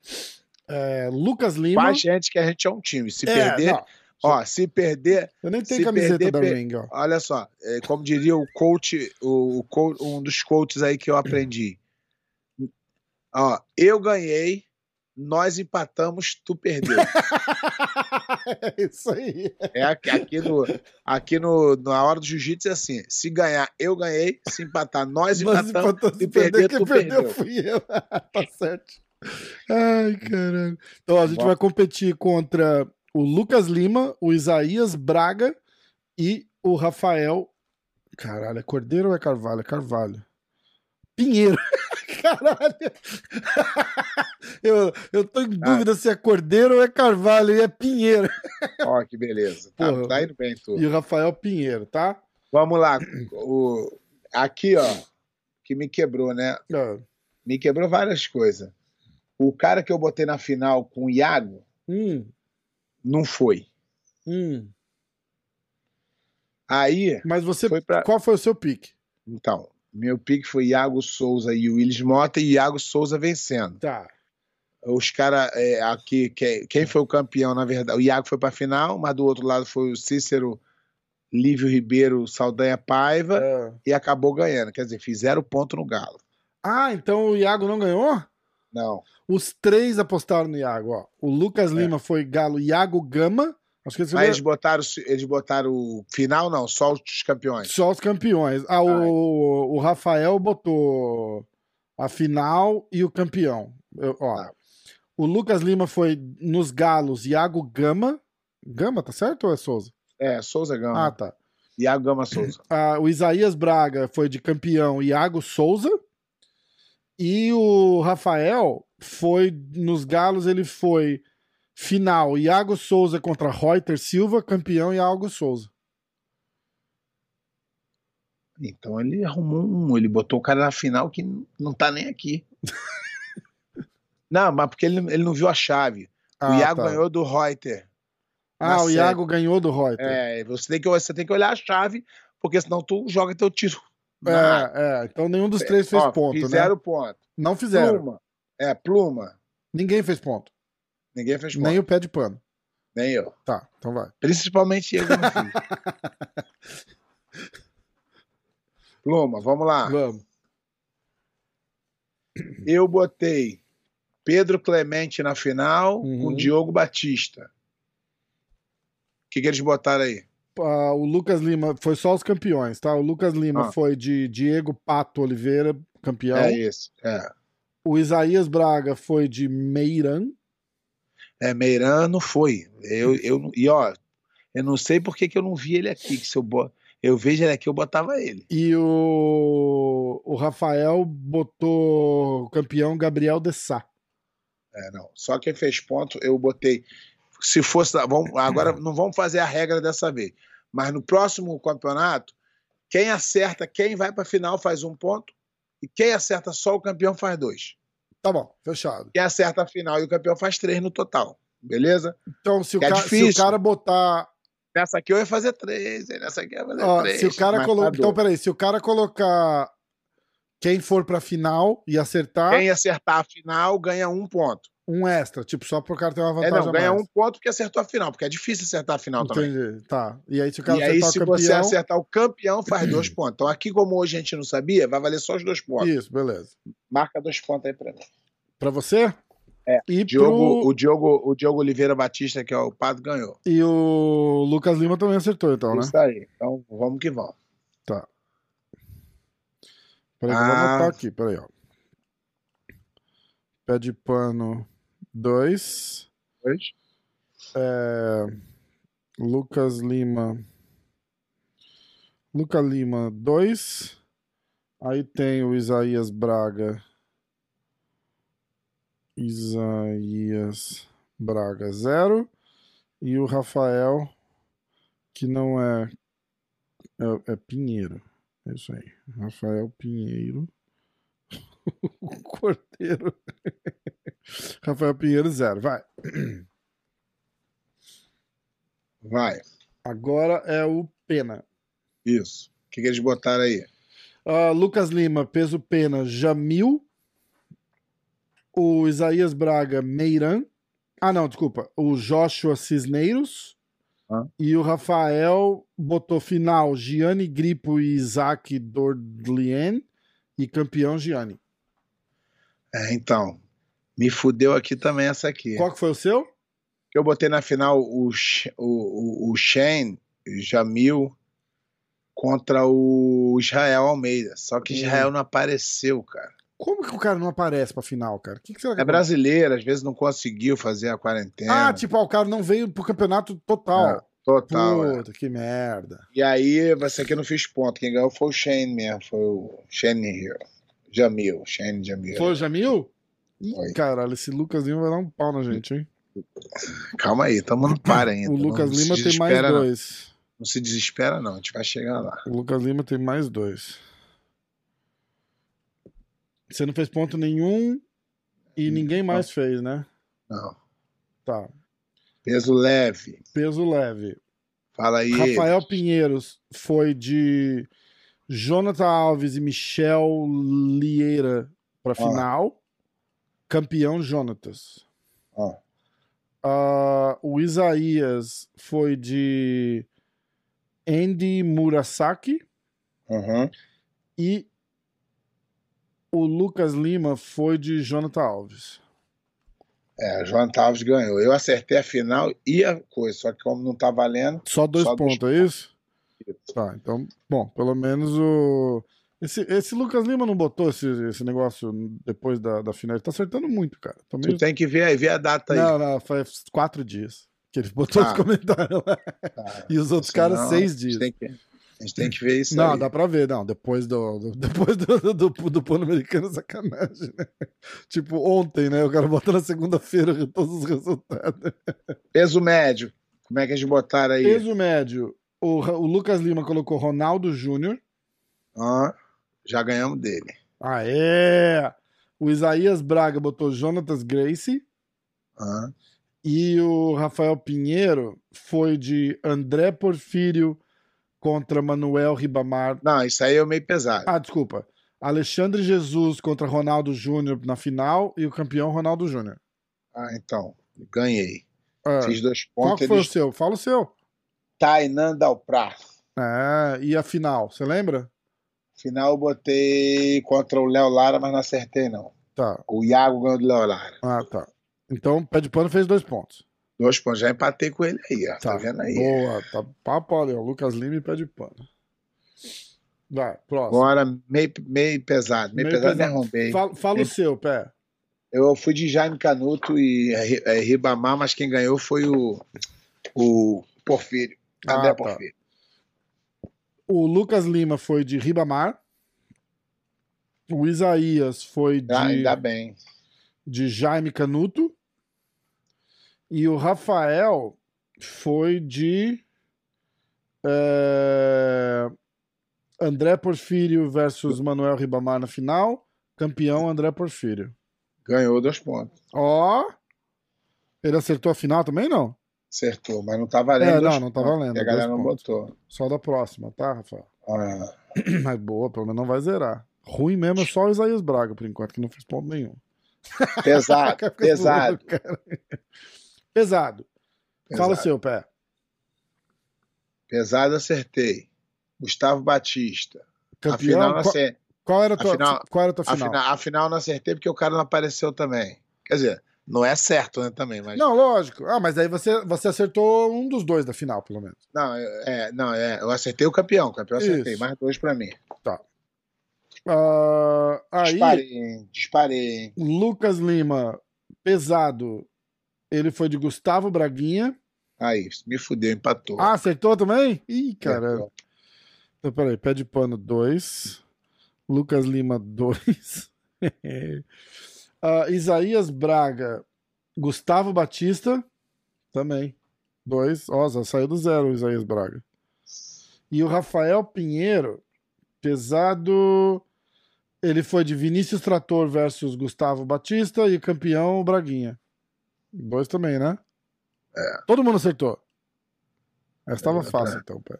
É, Lucas Lima. Faz gente que a gente é um time. Se É, perder, não, ó, se perder, eu nem tenho se camiseta perder, da per- Ring, ó. olha só, é, como diria o coach, o, um dos coaches aí que eu aprendi. Ó, eu ganhei, nós empatamos, tu perdeu. (laughs) é isso aí. É aqui, aqui no, aqui no, na hora do jiu-jitsu é assim: se ganhar, eu ganhei, se empatar, nós Nós empatamos, empatamos, se perder, perder, tu perdeu perdeu. fui eu. (laughs) tá certo. Ai, caralho. Então, a gente Bom. vai competir contra o Lucas Lima, o Isaías Braga e o Rafael. Caralho, é Cordeiro ou é Carvalho? É Carvalho. Pinheiro. (laughs) Caralho. (laughs) Eu, eu tô em Ah. dúvida se é Cordeiro ou é Carvalho. E é Pinheiro. Ó, que beleza. Tá, Porra. tá indo bem tudo. E o Rafael Pinheiro, tá? Vamos lá. O, aqui, ó, que me quebrou, né? Ah, Me quebrou várias coisas. O cara que eu botei na final com o Iago Hum, não foi. hum. Aí, Mas você. Foi pra- Qual foi o seu pique? então, meu pique foi Iago Souza e o Willis Mota e Iago Souza vencendo. Tá. Os caras é, aqui, que- quem foi o campeão, na verdade, o Iago foi pra final, mas do outro lado foi o Cícero Lívio Ribeiro Saldanha Paiva Ah. e acabou ganhando. Quer dizer, fizeram ponto no Galo. Ah, então o Iago não ganhou? Não. Os três apostaram no Iago, ó. O Lucas É. Lima foi Galo Iago Gama. Acho que Mas eles botaram, eles botaram o final, não, só os campeões. só os campeões. Ah, o, o Rafael botou a final e o campeão. Eu- ó. Ah. O Lucas Lima foi nos Galos Iago Gama. Gama, tá certo ou é Souza? É, Souza Gama. Ah, tá. Iago Gama Souza. Ah, o Isaías Braga foi de campeão Iago Souza. E o Rafael foi nos Galos, ele foi final Iago Souza contra Reuter Silva, campeão Iago Souza. Então ele arrumou um, ele botou o cara na final que não tá nem aqui. (laughs) não, mas porque ele, ele não viu a chave. o Ah, Iago tá. ganhou do Reuter. Ah, o série. Iago ganhou do Reuter. É, você tem, que, você tem que olhar a chave, porque senão tu joga teu tiro. É, é, então nenhum dos três fez Ó, ponto, Fizeram né? ponto. Não fizeram. Pluma. É, pluma. Ninguém fez ponto. Ninguém fez ponto. Nem o pé de pano. Nem eu. Tá, então vai. Principalmente eu não fiz. Pluma, vamos lá. Vamos. Eu botei Pedro Clemente na final Uhum. com Diogo Batista. O que, que eles botaram aí? Ah, o Lucas Lima foi só os campeões, tá? O Lucas Lima Ah. foi de Diego Pato Oliveira, campeão. É esse. É. O Isaías Braga foi de Meiran. É, Meiran não foi. Eu, eu, e ó, eu não sei por que, que eu não vi ele aqui. Que se eu, bo- eu vejo ele aqui, eu botava ele. E o, o Rafael botou o campeão Gabriel Dessá. É, não. Só quem fez ponto, eu botei. Se fosse. Vamos, agora não vamos fazer a regra dessa vez. Mas no próximo campeonato, quem acerta, quem vai para final faz um ponto. E quem acerta só o campeão faz dois. Tá bom, fechado. Quem acerta a final e o campeão faz três no total. Beleza? Então, se o, é ca- se o difícil. cara botar. Nessa aqui eu ia fazer três, nessa aqui eu ia fazer ó, três. se o cara colocar. matador. Então, peraí, se o cara colocar quem for pra final e acertar. Quem acertar a final ganha um ponto. Um extra, tipo, só pro cara ter uma É, vantagem não, a ganha mais. um ponto que acertou a final, porque é difícil acertar a final também. Entendi. Tá. E aí, se o cara E aí, se o campeão. você acertar o campeão, faz dois pontos. Então, aqui, como hoje a gente não sabia, vai valer só os dois pontos. Isso, beleza. Marca dois pontos aí pra mim. Pra você? É, E, Diogo, pro... o, Diogo, o Diogo Oliveira Batista, que é o Pato, ganhou. e o Lucas Lima também acertou, então, né? Isso aí. Então, vamos que vamos. Tá. Peraí, vou Ah. anotar aqui, peraí, ó. Pé de pano 2. Dois. É... Lucas Lima. Lucas Lima 2. Aí tem o Isaías Braga. Isaías Braga 0. E o Rafael, que não é. É, é Pinheiro. É isso aí. Rafael Pinheiro. (laughs) o Cordeiro. Rafael Pinheiro 0. Vai. Vai. Agora é o Pena. Isso. O que, que eles botaram aí? Ah, Lucas Lima, peso pena, Jamil. O Isaías Braga, Meiran. Ah, não, desculpa. O Joshua Cisneiros. Ah. E o Rafael botou final Gianni Gripo e Isaac Dordlien. E campeão Gianni. É, então. Me fudeu aqui também essa aqui. Qual que foi o seu? que eu botei na final o, o, o, Shane Jamil contra o Israel Almeida. Só que Hum. Israel não apareceu, cara. Como que o cara não aparece pra final, cara? Que, que será que É brasileiro, às vezes não conseguiu fazer a quarentena. Ah, tipo, o cara não veio pro campeonato total. É, total. é. Puta, que merda. E aí, você aqui não fiz ponto. Quem ganhou foi o Shane mesmo, foi o Shane Hill. Jamil, Shane Jamil. Foi o Jamil? Ih, caralho, esse Lucas Lima vai dar um pau na gente, hein? Calma aí, tamo no par ainda. O Lucas não Lima tem mais desespera, não. dois. Não se desespera, não. A gente vai chegar lá. O Lucas Lima tem mais dois. Você não fez ponto nenhum e ninguém mais fez, né? Não. Tá. Peso leve. Peso leve. Fala aí. Rafael Pinheiros foi de Jonathan Alves e Michel Lieira pra final. Campeão Jonatas. Ah, o Isaías foi de Andy Murasaki. Uhum. E o Lucas Lima foi de Jonathan Alves. É, o João Alves ganhou. Eu acertei a final e a coisa, só que como não tá valendo, Só dois Só dois pontos, é isso? Tá, então, bom, pelo menos o. Esse, esse Lucas Lima não botou esse, esse negócio depois da, da final. Ele tá acertando muito, cara. Tô tu meio- tem que ver aí, ver a data aí. Não, não, faz quatro dias que ele botou Ah. esse comentário lá. Tá. E os outros Senão, caras, seis a dias. gente tem que- A gente tem que ver isso Não, aí. dá pra ver, não. Depois do, do- depois do, do, do, do Pan-Americano, sacanagem, né? Tipo, ontem, né? O cara bota na segunda-feira todos os resultados. Peso médio. Como é que eles botaram aí? Peso médio. O, o Lucas Lima colocou Ronaldo Júnior. Ó, já ganhamos dele. Aê! O Isaías Braga botou Jonatas Gracie. Ó, E o Rafael Pinheiro foi de André Porfírio contra Manuel Ribamar. Não, isso aí é meio pesado. Ah, desculpa. Alexandre Jesus contra Ronaldo Júnior na final e o campeão Ronaldo Júnior. Ah, então, ganhei. Ah, Fiz dois qual pontos. que foi o Eles... seu? Fala o seu. Tainan Dalprá. É, e a final, você lembra? Final eu botei contra o Léo Lara, mas não acertei, não. Tá. O Iago ganhou do Léo Lara. Ah, tá. Então, pé de pano fez dois pontos. Dois pontos. Já empatei com ele aí, ó. Tá, Tá, vendo aí? Boa, tá papo ali, ó. Lucas Lima e pé de pano. Vai, próximo. Agora, meio, meio pesado. Meio, Meio pesado, pesado. arrombei. Fala, fala o Meio- seu, pé. Eu fui de Jaime Canuto e Ri- é, Ribamar, mas quem ganhou foi o, o Porfírio. Ah, André tá. Porfírio. O Lucas Lima foi de Ribamar. O Isaías foi de, Ah, ainda bem. de Jaime Canuto. E o Rafael foi de é, André Porfírio versus Manuel Ribamar na final. Campeão André Porfírio. Ganhou dois pontos. Ó! Ele acertou a final também, não? Acertou, mas não tá valendo. É, não, não tá valendo, A galera não pontos. botou. Só da próxima, tá, Rafael? Ah, (clears throat) Mas boa, pelo menos não vai zerar. Ruim mesmo é só o Isaías Braga, por enquanto, que não fez ponto nenhum. Pesado, (laughs) pesado. cara. Pesado. Fala o pesado. seu, pé. Pesado, acertei. Gustavo Batista. Campeão. Afinal, não qual, acertei. qual era a tua, afinal- qual era a tua final? Afinal, afinal, não acertei porque o cara não apareceu também. Quer dizer, não é certo, né, também, mas. Não, lógico. Ah, mas aí você, você acertou um dos dois da final, pelo menos. Não, é, não, é, eu acertei o campeão, o campeão eu acertei, Isso. mais dois pra mim. Ah, aí, Disparei? Disparei? Lucas Lima, pesado. Ele foi de Gustavo Braguinha. Aí, me fudeu, empatou. Ah, acertou também? Ih, cara. Acertou. Então, peraí. Pé de pano 2. Lucas Lima 2. (laughs) Isaías Braga. Gustavo Batista. Também. 2. Ó, já saiu do zero o Isaías Braga. E o Rafael Pinheiro. Pesado. Ele foi de Vinícius Trator versus Gustavo Batista e campeão o Braguinha. Dois também, né? É. Todo mundo acertou. Essa tava É, fácil, é. então, pé.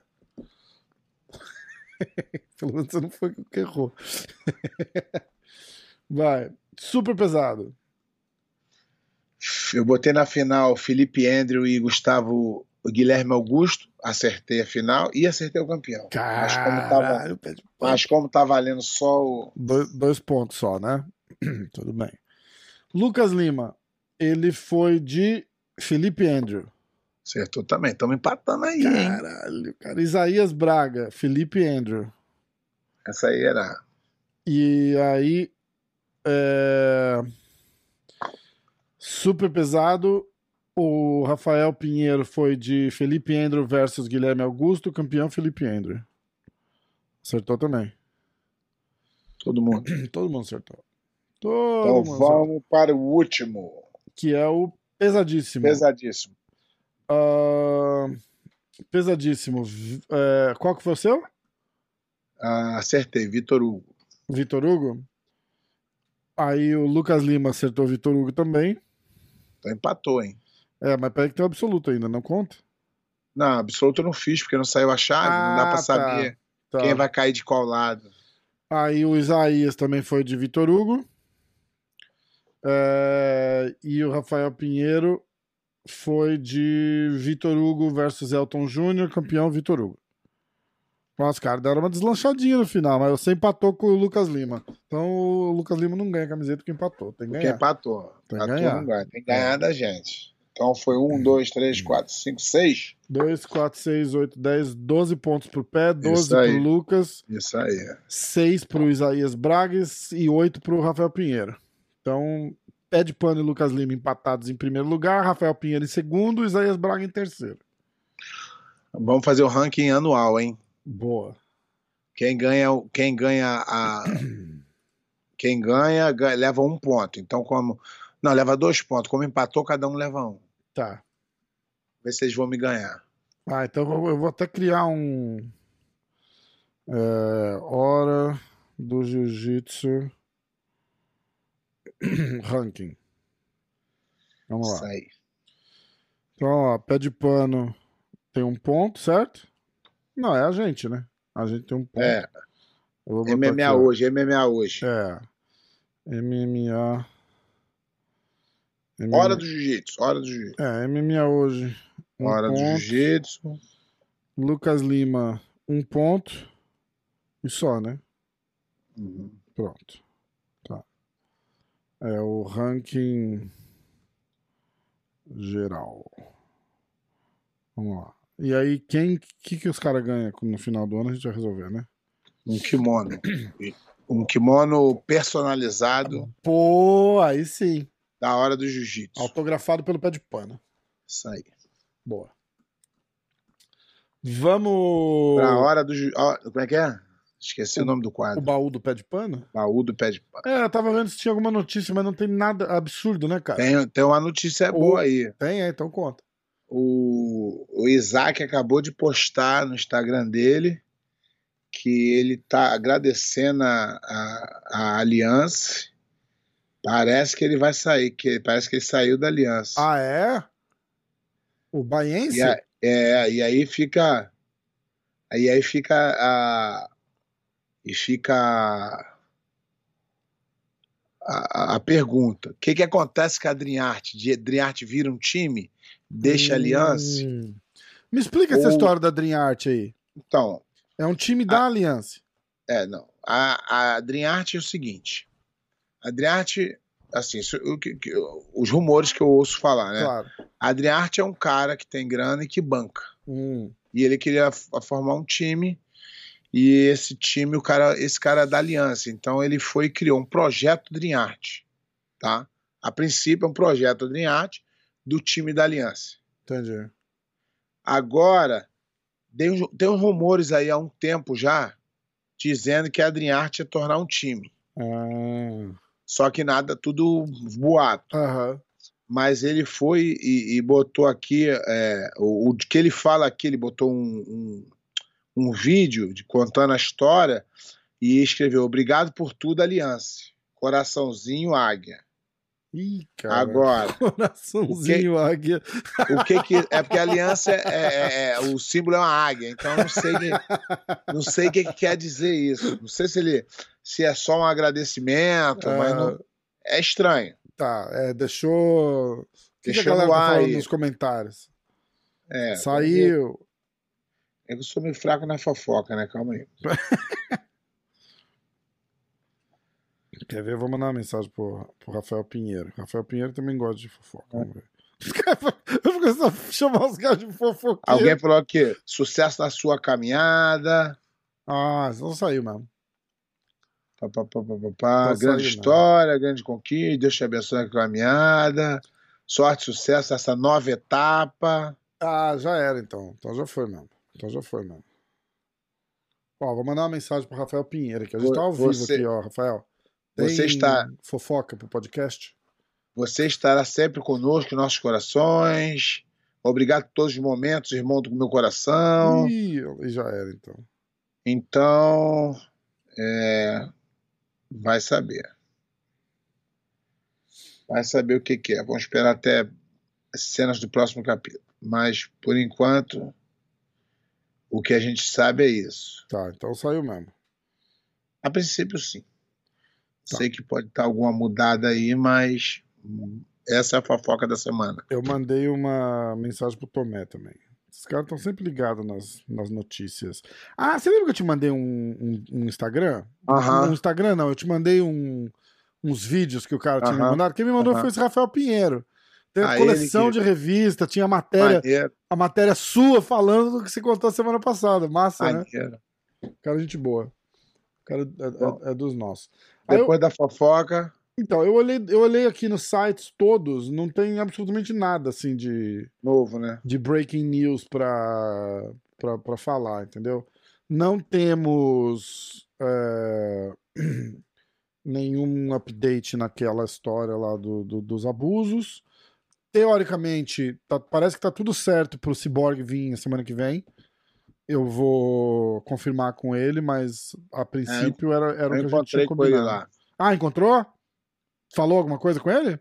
(laughs) Pelo menos você não foi o que errou. (laughs) Vai. Super pesado. Eu botei na final Felipe Andrew e Gustavo Guilherme Augusto, acertei a final e acertei o campeão. Mas como tava, Caralho, mas como tá valendo só o. Dois, dois pontos só, né? (clears throat) Tudo bem. Lucas Lima. Ele foi de Felipe Andrew. Acertou também. Estamos empatando aí, hein? Caralho, cara. Isaías Braga, Felipe Andrew. Essa aí era. E aí. É, Super pesado. O Rafael Pinheiro foi de Felipe Andrew versus Guilherme Augusto, campeão Felipe Andrew. Acertou também. Todo mundo. (clears throat) Todo mundo acertou. Todo Então mundo acertou. vamos para o último. Que é o pesadíssimo. Pesadíssimo. Ah, pesadíssimo. É, qual que foi o seu? Ah, acertei, Vitor Hugo. Vitor Hugo? Aí o Lucas Lima acertou o Vitor Hugo também. Então empatou, hein? É, mas peraí que tem o absoluto ainda, não conta? Não, absoluto eu não fiz, porque não saiu a chave, não dá Ah, pra tá. saber Tá. quem vai cair de qual lado. Aí o Isaías também foi de Vitor Hugo. É, e o Rafael Pinheiro foi de Vitor Hugo versus Elton Júnior, campeão Vitor Hugo. Nossa, cara, deram uma deslanchadinha no final, mas você empatou com o Lucas Lima. Então o Lucas Lima não ganha a camiseta porque empatou. Tem que Porque ganhar. empatou. Tem que ganhar. não ganha. Tem que ganhar da gente. Então foi um, dois, três, quatro, cinco, seis. 2, 4, 6, 8, 10, 12 pontos pro pé, 12 Isso aí. pro Lucas, Isso aí. 6 pro Isaías Bragas e 8 pro Rafael Pinheiro. Então, de Pano e Lucas Lima empatados em primeiro lugar, Rafael Pinheiro em segundo, Isaías Braga em terceiro. Vamos fazer o ranking anual, hein? Boa. Quem ganha, quem ganha a. (coughs) Quem ganha, ganha- leva um ponto. Então, como. Não, leva dois pontos. Como empatou, cada um leva um. Tá. Vê se vocês vão me ganhar. Ah, então eu vou- até criar um. é, hora do Jiu-Jitsu (coughs) ranking. Vamos lá. Isso aí. Então, ó, pé de pano tem um ponto, certo? Não, é a gente, né? A gente tem um ponto. É, MMA aqui, hoje, MMA hoje. É. MMA. MMA. Hora do jiu-jitsu, hora do jiu-jitsu. É, MMA hoje. Um Hora do ponto. jiu-jitsu. Lucas Lima, um ponto. E só, né? Uhum. Pronto. Tá. É o ranking geral. Vamos lá. E aí, quem que, que os caras ganham no final do ano a gente vai resolver, né? Um kimono. Um kimono personalizado Pô, aí sim. da hora do jiu-jitsu. Autografado pelo pé de pano. Isso aí. Boa. Vamos. Pra hora do jiu ó, Como é que é? Esqueci o, O- nome do O quadro. baú do pé de pano? Baú do pé de pano. É, eu tava vendo se tinha alguma notícia, mas não tem nada absurdo, né, cara? Tem, tem uma notícia O- boa aí. Tem, é, então conta. O, o Isaac acabou de postar no Instagram dele que ele tá agradecendo a, a, a aliança. Parece que ele vai sair, que parece que ele saiu da aliança. Ah, é? O Baiense? E, a- é, e aí fica. Aí aí fica a. E fica. a, a pergunta: o que, que acontece com a Adriarte? De Adriarte vira um time, deixa a aliança? Hum. Me explica essa Ou- história da Dream Art aí. Então, É um time da Aliança. é, não. A, a Adriarte é o seguinte: a Adriarte, assim, isso- o que- que- os rumores que eu ouço falar, né? Claro. A Adriarte é um cara que tem grana e que banca. Hum. E ele queria formar um time. E esse time, o cara, esse cara é da Aliança. Então ele foi e criou um projeto Dream Art, tá? A princípio é um projeto Dream Art do time da Aliança. Entendi. Agora, tem, uns- tem uns rumores aí há um tempo já dizendo que a Art ia tornar um time. Ah. Só que nada, tudo boato. Aham. Mas ele foi e, e botou aqui, é, o, o que ele fala aqui, ele botou um, um, um vídeo de, contando a história e escreveu: Obrigado por tudo, Aliança. Coraçãozinho Águia. Ih, cara. Agora, (laughs) Coraçãozinho, águia. o que que. É porque a aliança é, é- é- o símbolo é uma águia, então eu não sei, que- não sei o que, que quer dizer isso. Não sei se ele se é só um agradecimento, mas Ah, não, é estranho. Tá, é, deixou. O que, que a Deixou galera tá falando nos comentários? É, Saiu. É que eu sou meio fraco na fofoca, né? Calma aí. (laughs) Quer ver? Eu vou mandar uma mensagem pro, pro Rafael Pinheiro. Rafael Pinheiro também gosta de fofoca. É. Vamos ver. (laughs) Eu fico só (laughs) chamar os caras de fofoqueiro. Alguém falou aqui: sucesso na sua caminhada. Ah, não saiu mesmo. Pá, pá, pá, Grande saindo, história, grande conquista. Deus te abençoe a caminhada. Sorte, sucesso nessa nova etapa. Ah, já era então. Então já foi mesmo. Então já foi mesmo. Ó, vou mandar uma mensagem pro Rafael Pinheiro aqui. A gente Vo- tá ao vivo você- aqui, ó, Rafael. Tem você está- fofoca pro podcast? Você estará sempre conosco em nossos corações. Obrigado por todos os momentos, irmão do meu coração. Ih, e já era então. Então, é, vai saber. Vai saber o que, que é. Vamos esperar até as cenas do próximo capítulo. Mas, por enquanto, o que a gente sabe é isso. Tá, então saiu mesmo. A princípio, sim. Tá. Sei que pode estar alguma mudada aí, mas essa é a fofoca da semana. Eu mandei uma mensagem pro Tomé também. Esses caras estão sempre ligados nas, nas notícias. Ah, você lembra que eu te mandei um, um- um Instagram? Aham. Um Instagram não, eu te mandei um- uns vídeos que o cara tinha me Aham. mandado. Quem me mandou Aham. foi esse Rafael Pinheiro. Tem Ah, coleção que- de revista, tinha a matéria, Maneiro, a matéria sua falando do que você contou semana passada. Massa, né? maneiro. Cara, gente boa. Cara é, é- dos nossos. Aí eu- Depois da fofoca, então, eu olhei, eu olhei aqui nos sites todos, não tem absolutamente nada assim de, novo, né? de breaking news pra, pra, pra falar, entendeu? Não temos é, (clears throat) nenhum update naquela história lá do, do- dos abusos. Teoricamente, tá- parece que tá tudo certo pro Cyborg vir semana que vem. Eu vou confirmar com ele, mas a princípio era, era o que a É, gente tinha combinado. lá. Ah, encontrou? Falou alguma coisa com ele?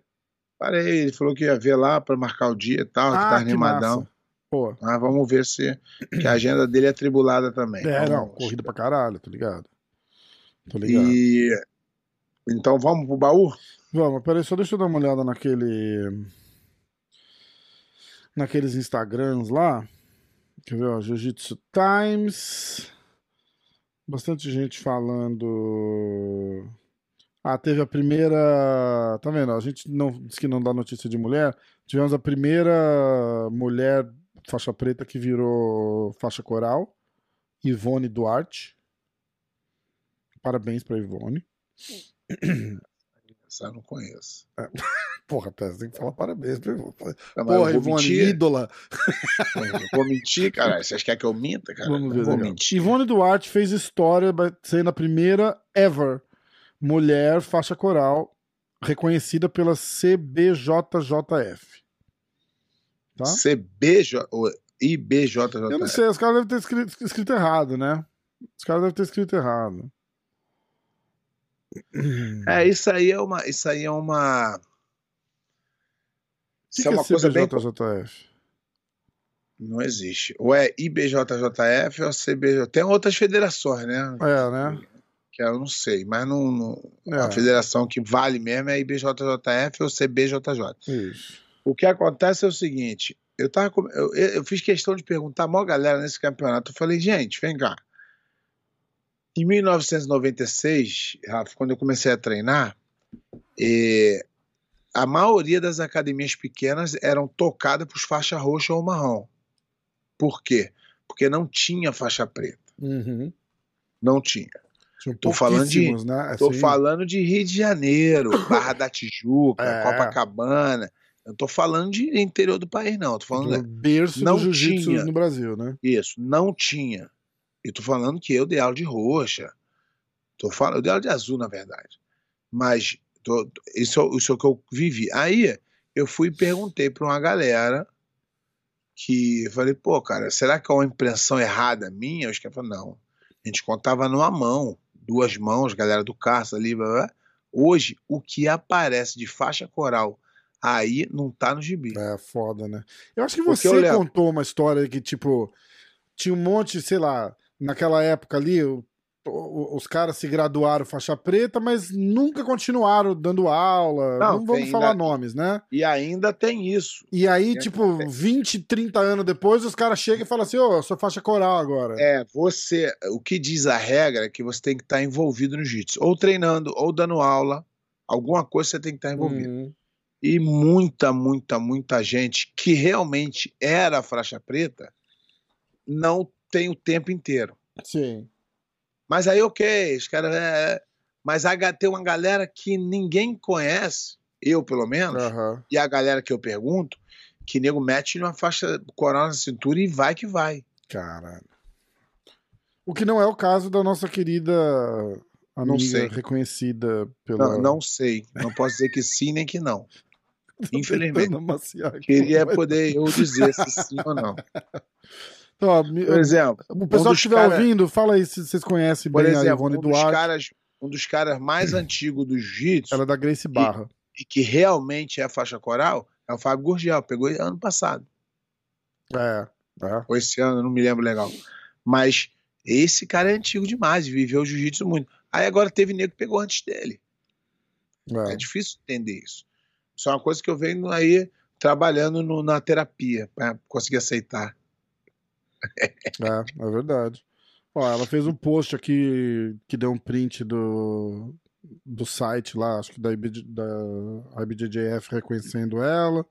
Parei, ele falou que ia ver lá para marcar o dia e tal, que tá animadão. massa. Pô, Mas vamos ver se que a agenda dele é atribulada também. é, não, Vamos. corrida pra caralho, tô ligado. Tô ligado. E então vamos pro baú? Vamos, peraí, só deixa eu dar uma olhada naquele. Naqueles Instagrams lá. Quer ver, ó? Jiu-Jitsu Times. Bastante gente falando. Ah, teve a primeira. Tá vendo? A gente não disse que não dá notícia de mulher. Tivemos a primeira mulher faixa preta que virou faixa coral. Ivone Duarte. Parabéns pra Ivone. (clears throat) Essa eu não conheço. Porra, Pé, você tem que falar parabéns. Não, Porra, vou Ivone, mentir. ídola. Vou mentir, cara. Vocês querem que eu minta, cara? Vamos ver. não vou legal. mentir. Ivone Duarte fez história sendo a primeira ever mulher faixa coral reconhecida pela CBJJF. Tá? CBJ ou IBJJ. Eu não sei, os caras devem ter escrito, escrito errado, né? Os caras devem ter escrito errado. É, isso aí é uma. Isso aí é uma. Que, Isso que é uma coisa bem. Não existe. Ou é IBJJF ou CBJ. Tem outras federações, né? É, né? que eu não sei, mas não, não- É. a federação que vale mesmo é IBJJF ou CBJJ. Isso. O que acontece é o seguinte: eu, tava, com- eu, eu fiz questão de perguntar a maior galera nesse campeonato. Eu falei, gente, vem cá. Em 1996, Rafa, quando eu comecei a treinar, eh, a maioria das academias pequenas eram tocadas por faixa roxa ou marrom. Por quê? Porque não tinha faixa preta. Uhum. Não tinha. Tô falando de- né? Tô Assim, falando de Rio de Janeiro, (coughs) Barra da Tijuca, É. Copacabana. Eu tô falando de interior do país, não. Tô falando do berço não do jiu-jitsu no Brasil, né? Isso, não tinha. E tô falando que eu dei aula de roxa. Tô falando, eu dei aula de azul, na verdade. Mas tô- isso, é o- isso é o que eu vivi. Aí eu fui e perguntei para uma galera que eu falei, pô, cara, será que é uma impressão errada minha? Os caras falaram, não. A gente contava numa mão, duas mãos, galera do Carça ali, blá, blá. Hoje, o que aparece de faixa coral aí não tá no gibi. É foda, né? Eu acho que você contou uma história que, tipo, tinha um monte, sei lá, naquela época ali, os caras se graduaram faixa preta, mas nunca continuaram dando aula. Não, Não, vamos falar ainda- nomes, né? E ainda tem isso. E aí, É, tipo, é. 20, 30 anos depois, os caras chegam e falam assim: Ô, eu sou faixa coral agora. É, você. O que diz a regra é que você tem que estar envolvido no jiu-jitsu. Ou treinando, ou dando aula. Alguma coisa você tem que estar envolvido. Uhum. E muita, muita, muita gente que realmente era faixa preta não tem o tempo inteiro. Sim. Mas aí, ok, os caras. É... Mas a- tem uma galera que ninguém conhece, eu pelo menos, Aham. e a galera que eu pergunto, que nego mete uma faixa coral na cintura e vai que vai. Caralho. O que não é o caso da nossa querida Não amiga sei. reconhecida pela. Não, não sei. Não posso dizer que sim nem que não. (laughs) Infelizmente. Queria (laughs) poder eu dizer se sim ou não. Então, ó, Por exemplo, o pessoal um que estiver cara- ouvindo, fala aí se vocês conhecem por bem a exemplo Ivone um, dos Duarte. caras, um dos caras mais (clears throat) antigos do jiu-jitsu Ela é da Grace Barra. e que realmente é faixa coral é o Fábio Gurgel. Pegou ano passado. É. é. Ou esse ano, não me lembro legal. Mas esse cara é antigo demais, viveu o jiu-jitsu muito. Aí agora teve nego que pegou antes dele. É. É difícil entender isso. Isso é uma coisa que eu venho aí trabalhando no- na terapia para conseguir aceitar. É, é verdade. Ó, ela fez um post aqui que deu um print do, do site lá, acho que da, IBJ, da IBJJF reconhecendo ela,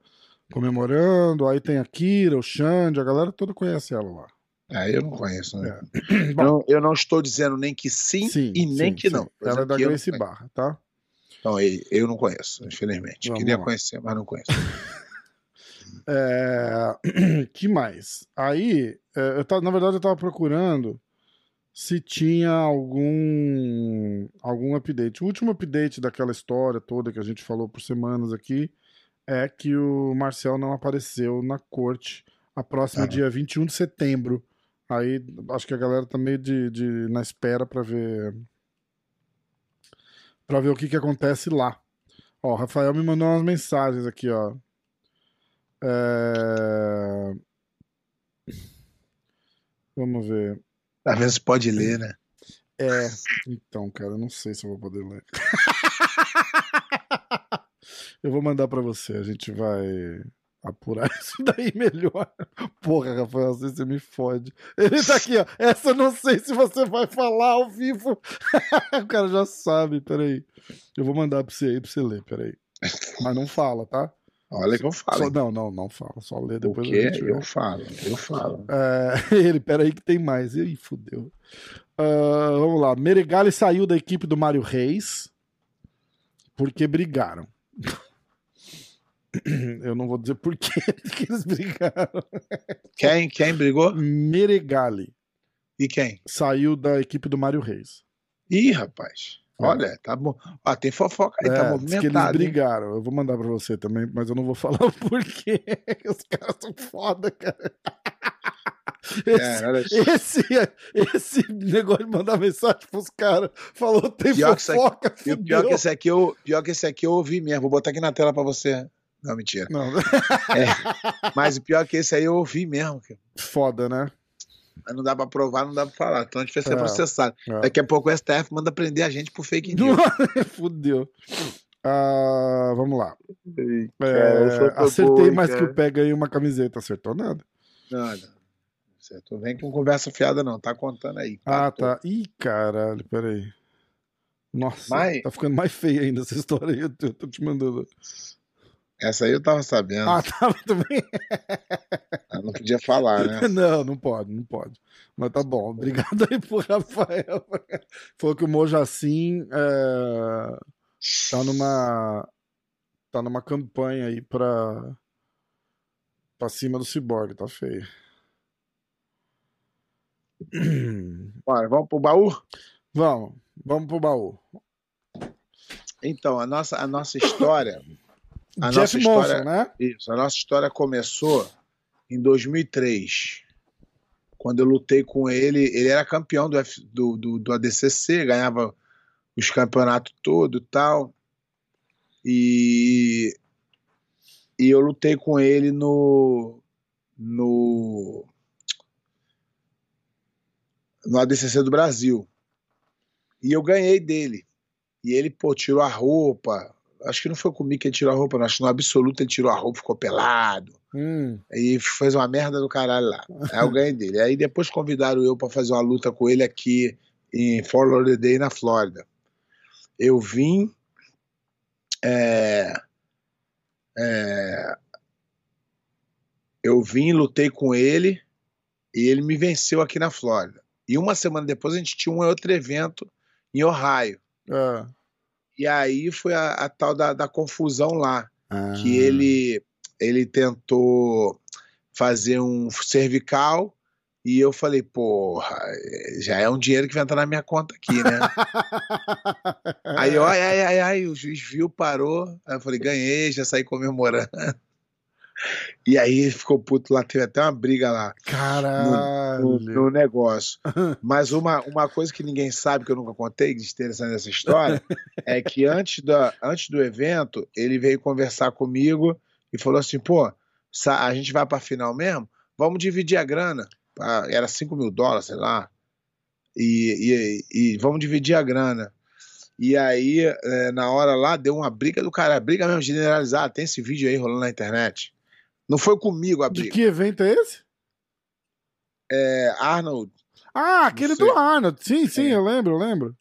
comemorando. Aí tem a Kira, o Xande, a galera toda conhece ela lá. Ah, eu não conheço, né? É. (coughs) Eu, não, eu não estou dizendo nem que sim, e nem sim, que sim. não. Ela é da Grace. Barra, tá? Eu, eu não conheço, infelizmente. Vamos Queria lá. conhecer, mas não conheço. (laughs) É... (clears throat) que mais? Aí, é, eu tava, na verdade, eu tava procurando se tinha algum algum update. O último update daquela história toda que a gente falou por semanas aqui é que o Marcel não apareceu na corte a próxima Ah. dia 21 de setembro. Aí acho que a galera tá meio de, de na espera pra ver para ver o que que acontece lá. Ó, o Rafael me mandou umas mensagens aqui, ó. É... Vamos ver. Às vezes pode ler, né? É, então, cara, eu não sei se eu vou poder ler. (laughs) eu vou mandar pra você, a gente vai apurar (laughs) isso daí melhor. Porra, Rafael, assim você me fode. Ele tá aqui, ó. Essa eu não sei se você vai falar ao vivo. (laughs) o cara já sabe, peraí. Eu vou mandar pra você aí pra você ler, peraí. Mas não fala, tá? Olha que eu falo. Só- não, não, não fala. Só lê o depois gente vê. eu falo, eu falo. É, (laughs) ele, peraí que tem mais. Ih, fudeu. Ah, vamos lá. Meregali saiu da equipe do Mário Reis porque brigaram. (coughs) Eu não vou dizer por quê (laughs) que eles brigaram. Quem, quem brigou? Meregali E quem? saiu da equipe do Mário Reis. Ih, rapaz. Olha, tá bom. Ó, tem fofoca aí, tá É, diz que eles movimentado. hein? brigaram. Eu vou mandar pra você também, mas eu não vou (laughs) falar o porquê. (laughs) Os caras são foda, cara. Esse, É, olha só. esse, esse negócio de mandar mensagem pros caras, falou tem Pior que aqui- fofoca, E o fudeu. pior que esse aqui eu, pior que esse aqui eu ouvi mesmo. Vou botar aqui na tela pra você. Não, mentira. Não, Mas o pior que esse aí eu ouvi mesmo. cara. foda, né? Mas não dá pra provar, não dá pra falar. Então a gente vai ser É. processado. É. Daqui a pouco o STF manda prender a gente por fake (laughs) news. Fudeu. Ah, vamos lá. É, Cara, tão acertei bom, mais cara. que o Pega aí uma camiseta. Acertou nada? Nada. Certo. Vem com conversa fiada, não. Tá contando aí. Ah, Tô- tá. Ih, caralho, peraí. Nossa, Mas- tá ficando mais feia ainda essa história aí. Eu tô, eu tô te mandando. Essa aí eu tava sabendo. Ah, muito bem. Eu não podia falar, né? (laughs) Não, não pode, não pode. Mas tá bom. Obrigado aí pro Rafael. (laughs) Falou que o Mojacin é, tá numa tá numa campanha aí pra pra cima do Cyborg, tá feio. (clears throat) Bora, vamos pro baú? Vamos, vamos pro baú. Então, a nossa, a nossa história. (coughs) A Jeff nossa história, Monson, né? Isso, a nossa história começou em 2003, quando eu lutei com ele. Ele era campeão do, F- do, do, do ADCC, ganhava os campeonatos todos e tal. E, e eu lutei com ele no, no, no ADCC do Brasil. E eu ganhei dele. E ele, pô, tirou a roupa. Acho que não foi comigo que ele tirou a roupa, não. Acho que no absoluto ele tirou a roupa, ficou pelado. Hum, Aí fez uma merda do caralho lá. Aí eu ganhei dele. Aí depois convidaram eu pra fazer uma luta com ele aqui em Fort Lauderdale, na Flórida. Eu vim. é, é, eu vim, lutei com ele e ele me venceu aqui na Flórida. E uma semana depois a gente tinha um outro evento em Ohio. é. E aí foi a, a tal da, da confusão lá Ah, que ele ele tentou fazer um cervical e eu falei, porra, já é um dinheiro que vai entrar na minha conta aqui, né? (laughs) aí, ó, ai, ai, ai, ai, o juiz viu, parou. Aí eu falei, ganhei, já saí comemorando. E aí ele ficou puto lá, teve até uma briga lá Caralho. no, no negócio. (laughs) Mas uma, uma coisa que ninguém sabe, que eu nunca contei, de interessante nessa história, (laughs) é que antes, da, antes do evento, ele veio conversar comigo e falou assim: pô, a gente vai pra final mesmo? Vamos dividir a grana. Ah, Era 5 mil dólares, sei lá. E, e, e vamos dividir a grana. E aí, eh, na hora lá, deu uma briga do cara, briga mesmo generalizada. Tem esse vídeo aí rolando na internet. Não foi comigo a De briga. que evento é esse? É, Arnold Ah, aquele do Arnold. Sim, sim, É. eu lembro, eu lembro.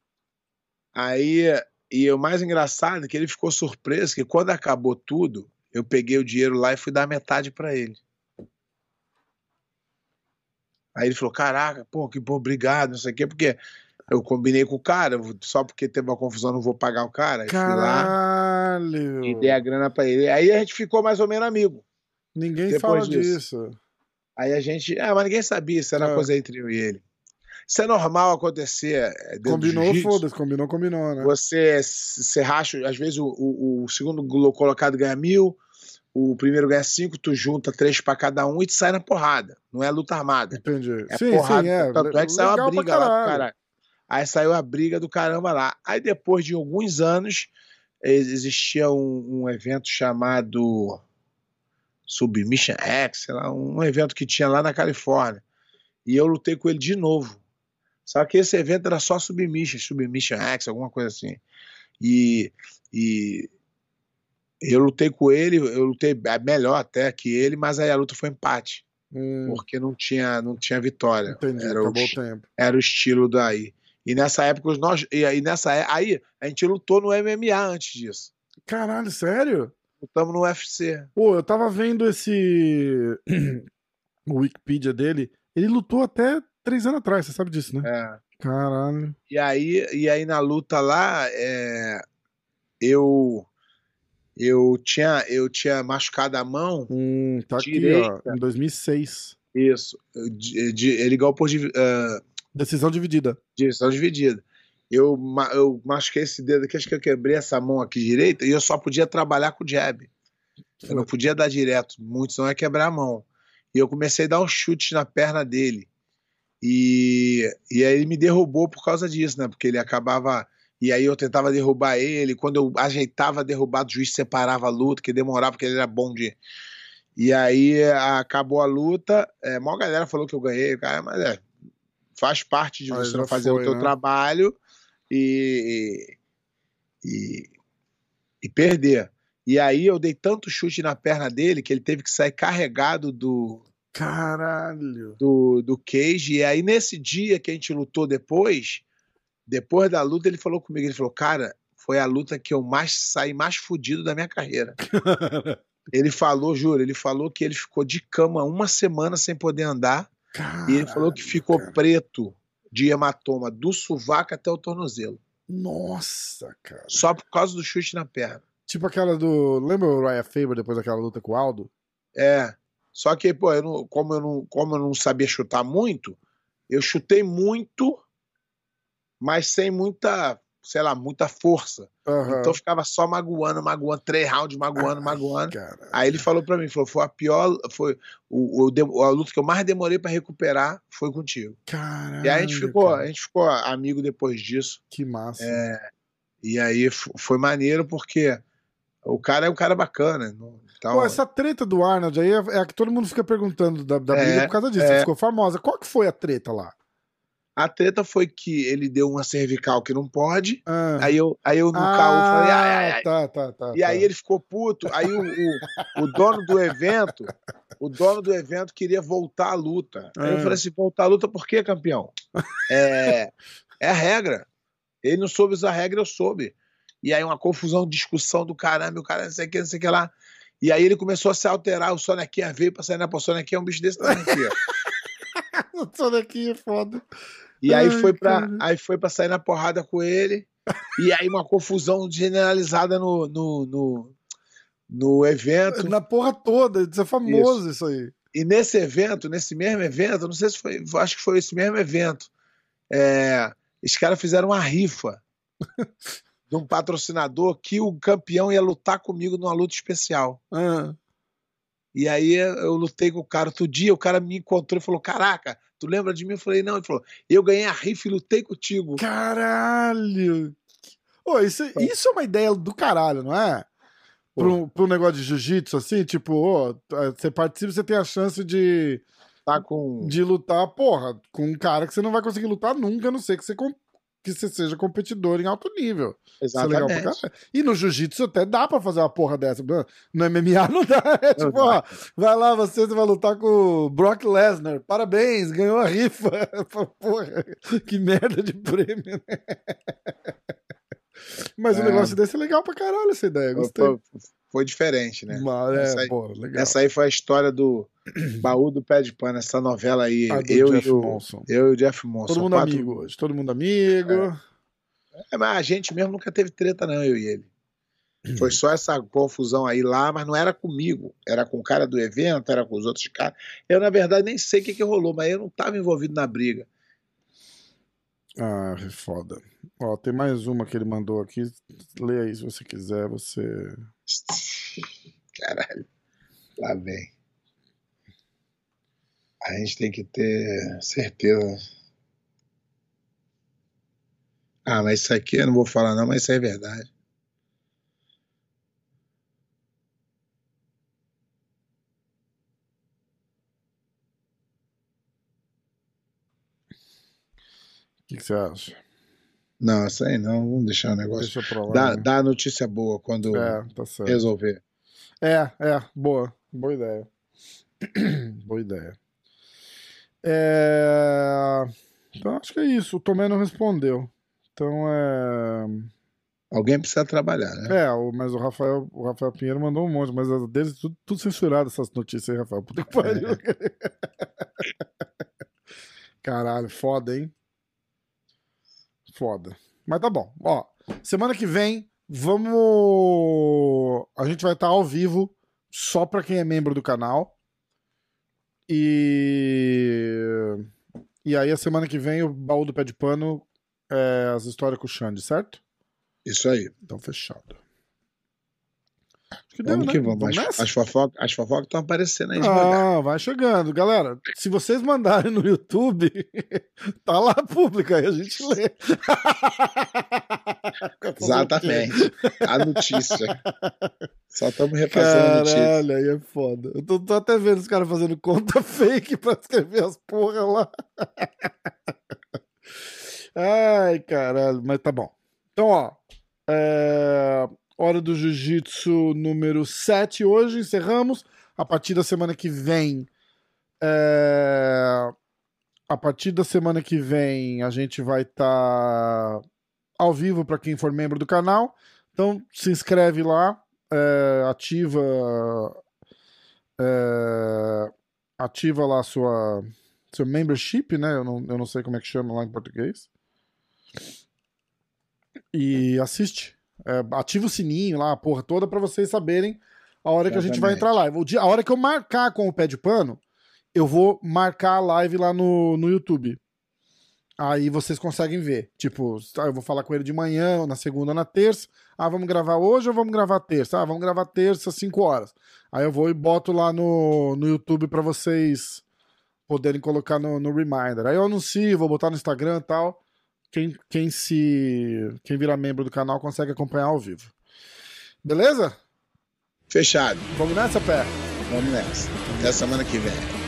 Aí, e o mais engraçado é que ele ficou surpreso que quando acabou tudo, eu peguei o dinheiro lá e fui dar metade pra ele. Aí ele falou: Caraca, pô, que bom, obrigado, não sei o quê, porque eu combinei com o cara, só porque teve uma confusão, não vou pagar o cara. Aí fui lá Caralho. e dei a grana pra ele. Aí a gente ficou mais ou menos amigo. Ninguém Depois fala disso. disso. Aí a gente. Ah, mas ninguém sabia, isso era É. uma coisa entre eu e ele. Isso é normal acontecer. é, Combinou, foda-se. Combinou, combinou, né? Você, você racha, às vezes o, o, o segundo colocado ganha mil, o primeiro ganha cinco, tu junta três pra cada um e te sai na porrada. Não é luta armada. Entendi. É sim, porrada. sim, é. Tanto é que saiu a briga lá do caralho. Aí saiu a briga do caramba lá. Aí depois de alguns anos, ex- existia um, um evento chamado Submission X, sei lá, um evento que tinha lá na Califórnia. E eu lutei com ele de novo. Só que esse evento era só Submission, Submission X, alguma coisa assim. E, e eu lutei com ele, eu lutei melhor até que ele, mas aí a luta foi empate, Hum, porque não tinha, não tinha vitória. entendi, era, o, tempo. era o estilo daí. E nessa época, nós, e aí nessa aí a gente lutou no MMA antes disso. Caralho, sério? Lutamos no UFC. Pô, eu tava vendo esse. (clears throat) o Wikipedia dele. Ele lutou até três anos atrás, você sabe disso, né? É. Caralho. E aí, e aí na luta lá, é, eu eu tinha eu tinha machucado a mão. Hum, tá aqui, Direita. ó. Em 2006. Isso. De, de- ele ganhou por ah, Decisão dividida. direção dividida. Eu, eu machuquei esse dedo aqui, acho que eu quebrei essa mão aqui direita e eu só podia trabalhar com o jab. Eu não podia dar direto, muito, senão ia quebrar a mão. E eu comecei a dar um chute na perna dele. E, e aí ele me derrubou por causa disso, né? Porque ele acabava. E aí eu tentava derrubar ele. Quando eu ajeitava a derrubada, o juiz separava a luta, que demorava, porque ele era bom de. E aí acabou a luta. É, a maior galera falou que eu ganhei, cara, mas é. Faz parte de Mas você não fazer foi, o teu né? trabalho e, e, e perder. E aí eu dei tanto chute na perna dele que ele teve que sair carregado do, Caralho. do, do cage. E aí, nesse dia que a gente lutou depois, depois da luta, ele falou comigo: ele falou, cara, foi a luta que eu mais saí mais fudido da minha carreira. ele falou, juro, ele falou que ele ficou de cama uma semana sem poder andar. e ele falou que Caralho, ficou cara. preto de hematoma do sovaco até o tornozelo. Nossa, cara. Só por causa do chute na perna. Tipo aquela do. Lembra o Ryan Faber depois daquela luta com o Aldo? É. Só que, pô, eu não- como, eu não, como eu não sabia chutar muito, eu chutei muito, mas sem muita, sei lá, muita força. Aham. Então eu ficava só magoando, magoando, três rounds, magoando, magoando. Cara. Aí ele falou pra mim, falou, foi a pior, foi o, o a luta que eu mais demorei pra recuperar foi contigo. Caralho. E aí a gente ficou, cara. a gente ficou amigo depois disso. Que massa. E aí foi maneiro porque o cara é um cara bacana. não- Então, Pô, essa treta do Arnold aí é, é a que todo mundo fica perguntando da, da briga É, por causa disso. é. Ficou famosa. Qual que foi a treta lá? A treta foi que ele deu uma cervical que não pode. Ah, Aí eu, aí eu no carro falei, ai, ai, ai. Tá, tá, tá. E tá. aí ele ficou puto. Aí o, o, o dono do evento, o dono do evento queria voltar à luta. Aí eu Ah. falei assim: voltar à luta por quê, campeão? É, é a regra. Ele não soube usar a regra, eu soube. E aí uma confusão, discussão do caramba, o cara não sei o que, não sei o que lá. E aí ele começou a se alterar, o Sonequinha veio pra sair na pô, o Sonequinha é um bicho desse tamanho aqui, ó. (laughs) Isso daqui é foda. E aí Ai, foi pra, cara. aí foi pra sair na porrada com ele. E aí uma confusão generalizada no, no, no, no evento. Na porra toda. Isso é famoso isso, aí. E nesse evento, nesse mesmo evento, não sei se foi, acho que foi esse mesmo evento, é, os caras fizeram uma rifa (laughs) de um patrocinador que o campeão ia lutar comigo numa luta especial. Ah. E aí eu lutei com o cara outro dia, o cara me encontrou e falou: Caraca, tu lembra de mim? Eu falei: Não, ele falou: Eu ganhei a rifa e lutei contigo. Caralho! Ô, isso, isso é uma ideia do caralho, não é? Para um, pra um negócio de jiu-jitsu, assim, tipo, ô, você participa, você tem a chance de, Tá com. de lutar, porra, com um cara que você não vai conseguir lutar nunca, a não ser que você, que você seja competidor em alto nível. Isso é legal pra Exatamente. caralho. E no jiu-jitsu até dá pra fazer uma porra dessa. No MMA não dá. É tipo, ó, vai lá, você vai lutar com o Brock Lesnar. Parabéns, ganhou a rifa. (laughs) Porra, que merda de prêmio, né? Mas o É. negócio desse é legal pra caralho, essa ideia. Gostei. Foi, foi diferente, né? Mas, Essa é, aí- pô. Essa aí foi a história do (clears throat) baú do pé de pano, essa novela aí. Eu, Jeff e o, eu e o Jeff Monson. Todo mundo quatro- amigo hoje. Todo mundo amigo. É, mas a gente mesmo nunca teve treta, não, eu e ele. (clears throat) Foi só essa confusão aí lá, mas não era comigo. Era com o cara do evento, era com os outros caras. Eu, na verdade, nem sei o que, que rolou, mas eu não estava envolvido na briga. Ah, é foda. Ó, tem mais uma que ele mandou aqui. Lê aí se você quiser. Você. (laughs) Caralho. Lá vem. A gente tem que ter certeza. Ah, mas isso aqui eu não vou falar, não, mas isso é verdade. Que, que você acha? Não, isso aí não, vamos deixar o negócio. Deixa pra lá. Dá, né? dá a notícia boa quando É, tá certo. resolver. É, é, boa. Boa ideia. (clears throat) boa ideia. É... Então acho que é isso. O Tomé não respondeu. Então é. Alguém precisa trabalhar, né? É, o- mas o Rafael, o Rafael Pinheiro mandou um monte, mas as deles tudo, tudo censurado essas notícias aí, Rafael. Puta que pariu. (laughs) Caralho, foda, hein? Foda. Mas tá bom. Ó, semana que vem vamos. A gente vai estar ao vivo só pra quem é membro do canal. E. E aí, a semana que vem, o baú do pé de pano é as histórias com o Xande, certo? Isso aí. Então, fechado. Que deu, Vamos né? que vamos. Vamos As, as fofocas as fofocas estão aparecendo aí devagar. Ah, vai chegando. Galera, se vocês mandarem no YouTube, (laughs) tá lá público aí, a gente lê. (laughs) Exatamente. A notícia. Só estamos repassando a notícia. Caralho, aí é foda. Eu tô, tô até vendo os caras fazendo conta (laughs) fake pra escrever as porra lá. Ai, caralho, mas tá bom. Então, ó. É... Hora do Jiu-Jitsu número 7 hoje, encerramos. A partir da semana que vem. é, A partir da semana que vem a gente vai estar ao vivo para quem for membro do canal. Então se inscreve lá, é, ativa. é, Ativa lá sua. Seu membership, né? Eu não, eu não sei como é que chama lá em português. E assiste. É, ativa o sininho lá, a porra toda, pra vocês saberem a hora que a gente vai Exatamente. entrar lá. O dia- A hora que eu marcar com o pé de pano, eu vou marcar a live lá no, no YouTube. Aí vocês conseguem ver. Tipo, ah, eu vou falar com ele de manhã, ou na segunda ou na terça. Ah, vamos gravar hoje ou vamos gravar terça? Ah, vamos gravar terça, 5 horas. Aí eu vou e boto lá no, no YouTube pra vocês poderem colocar no, no reminder. Aí eu anuncio, vou botar no Instagram e tal. Quem, quem se. Quem virar membro do canal consegue acompanhar ao vivo. Beleza? Fechado. Vamos nessa, pé? Vamos nessa. Até semana que vem.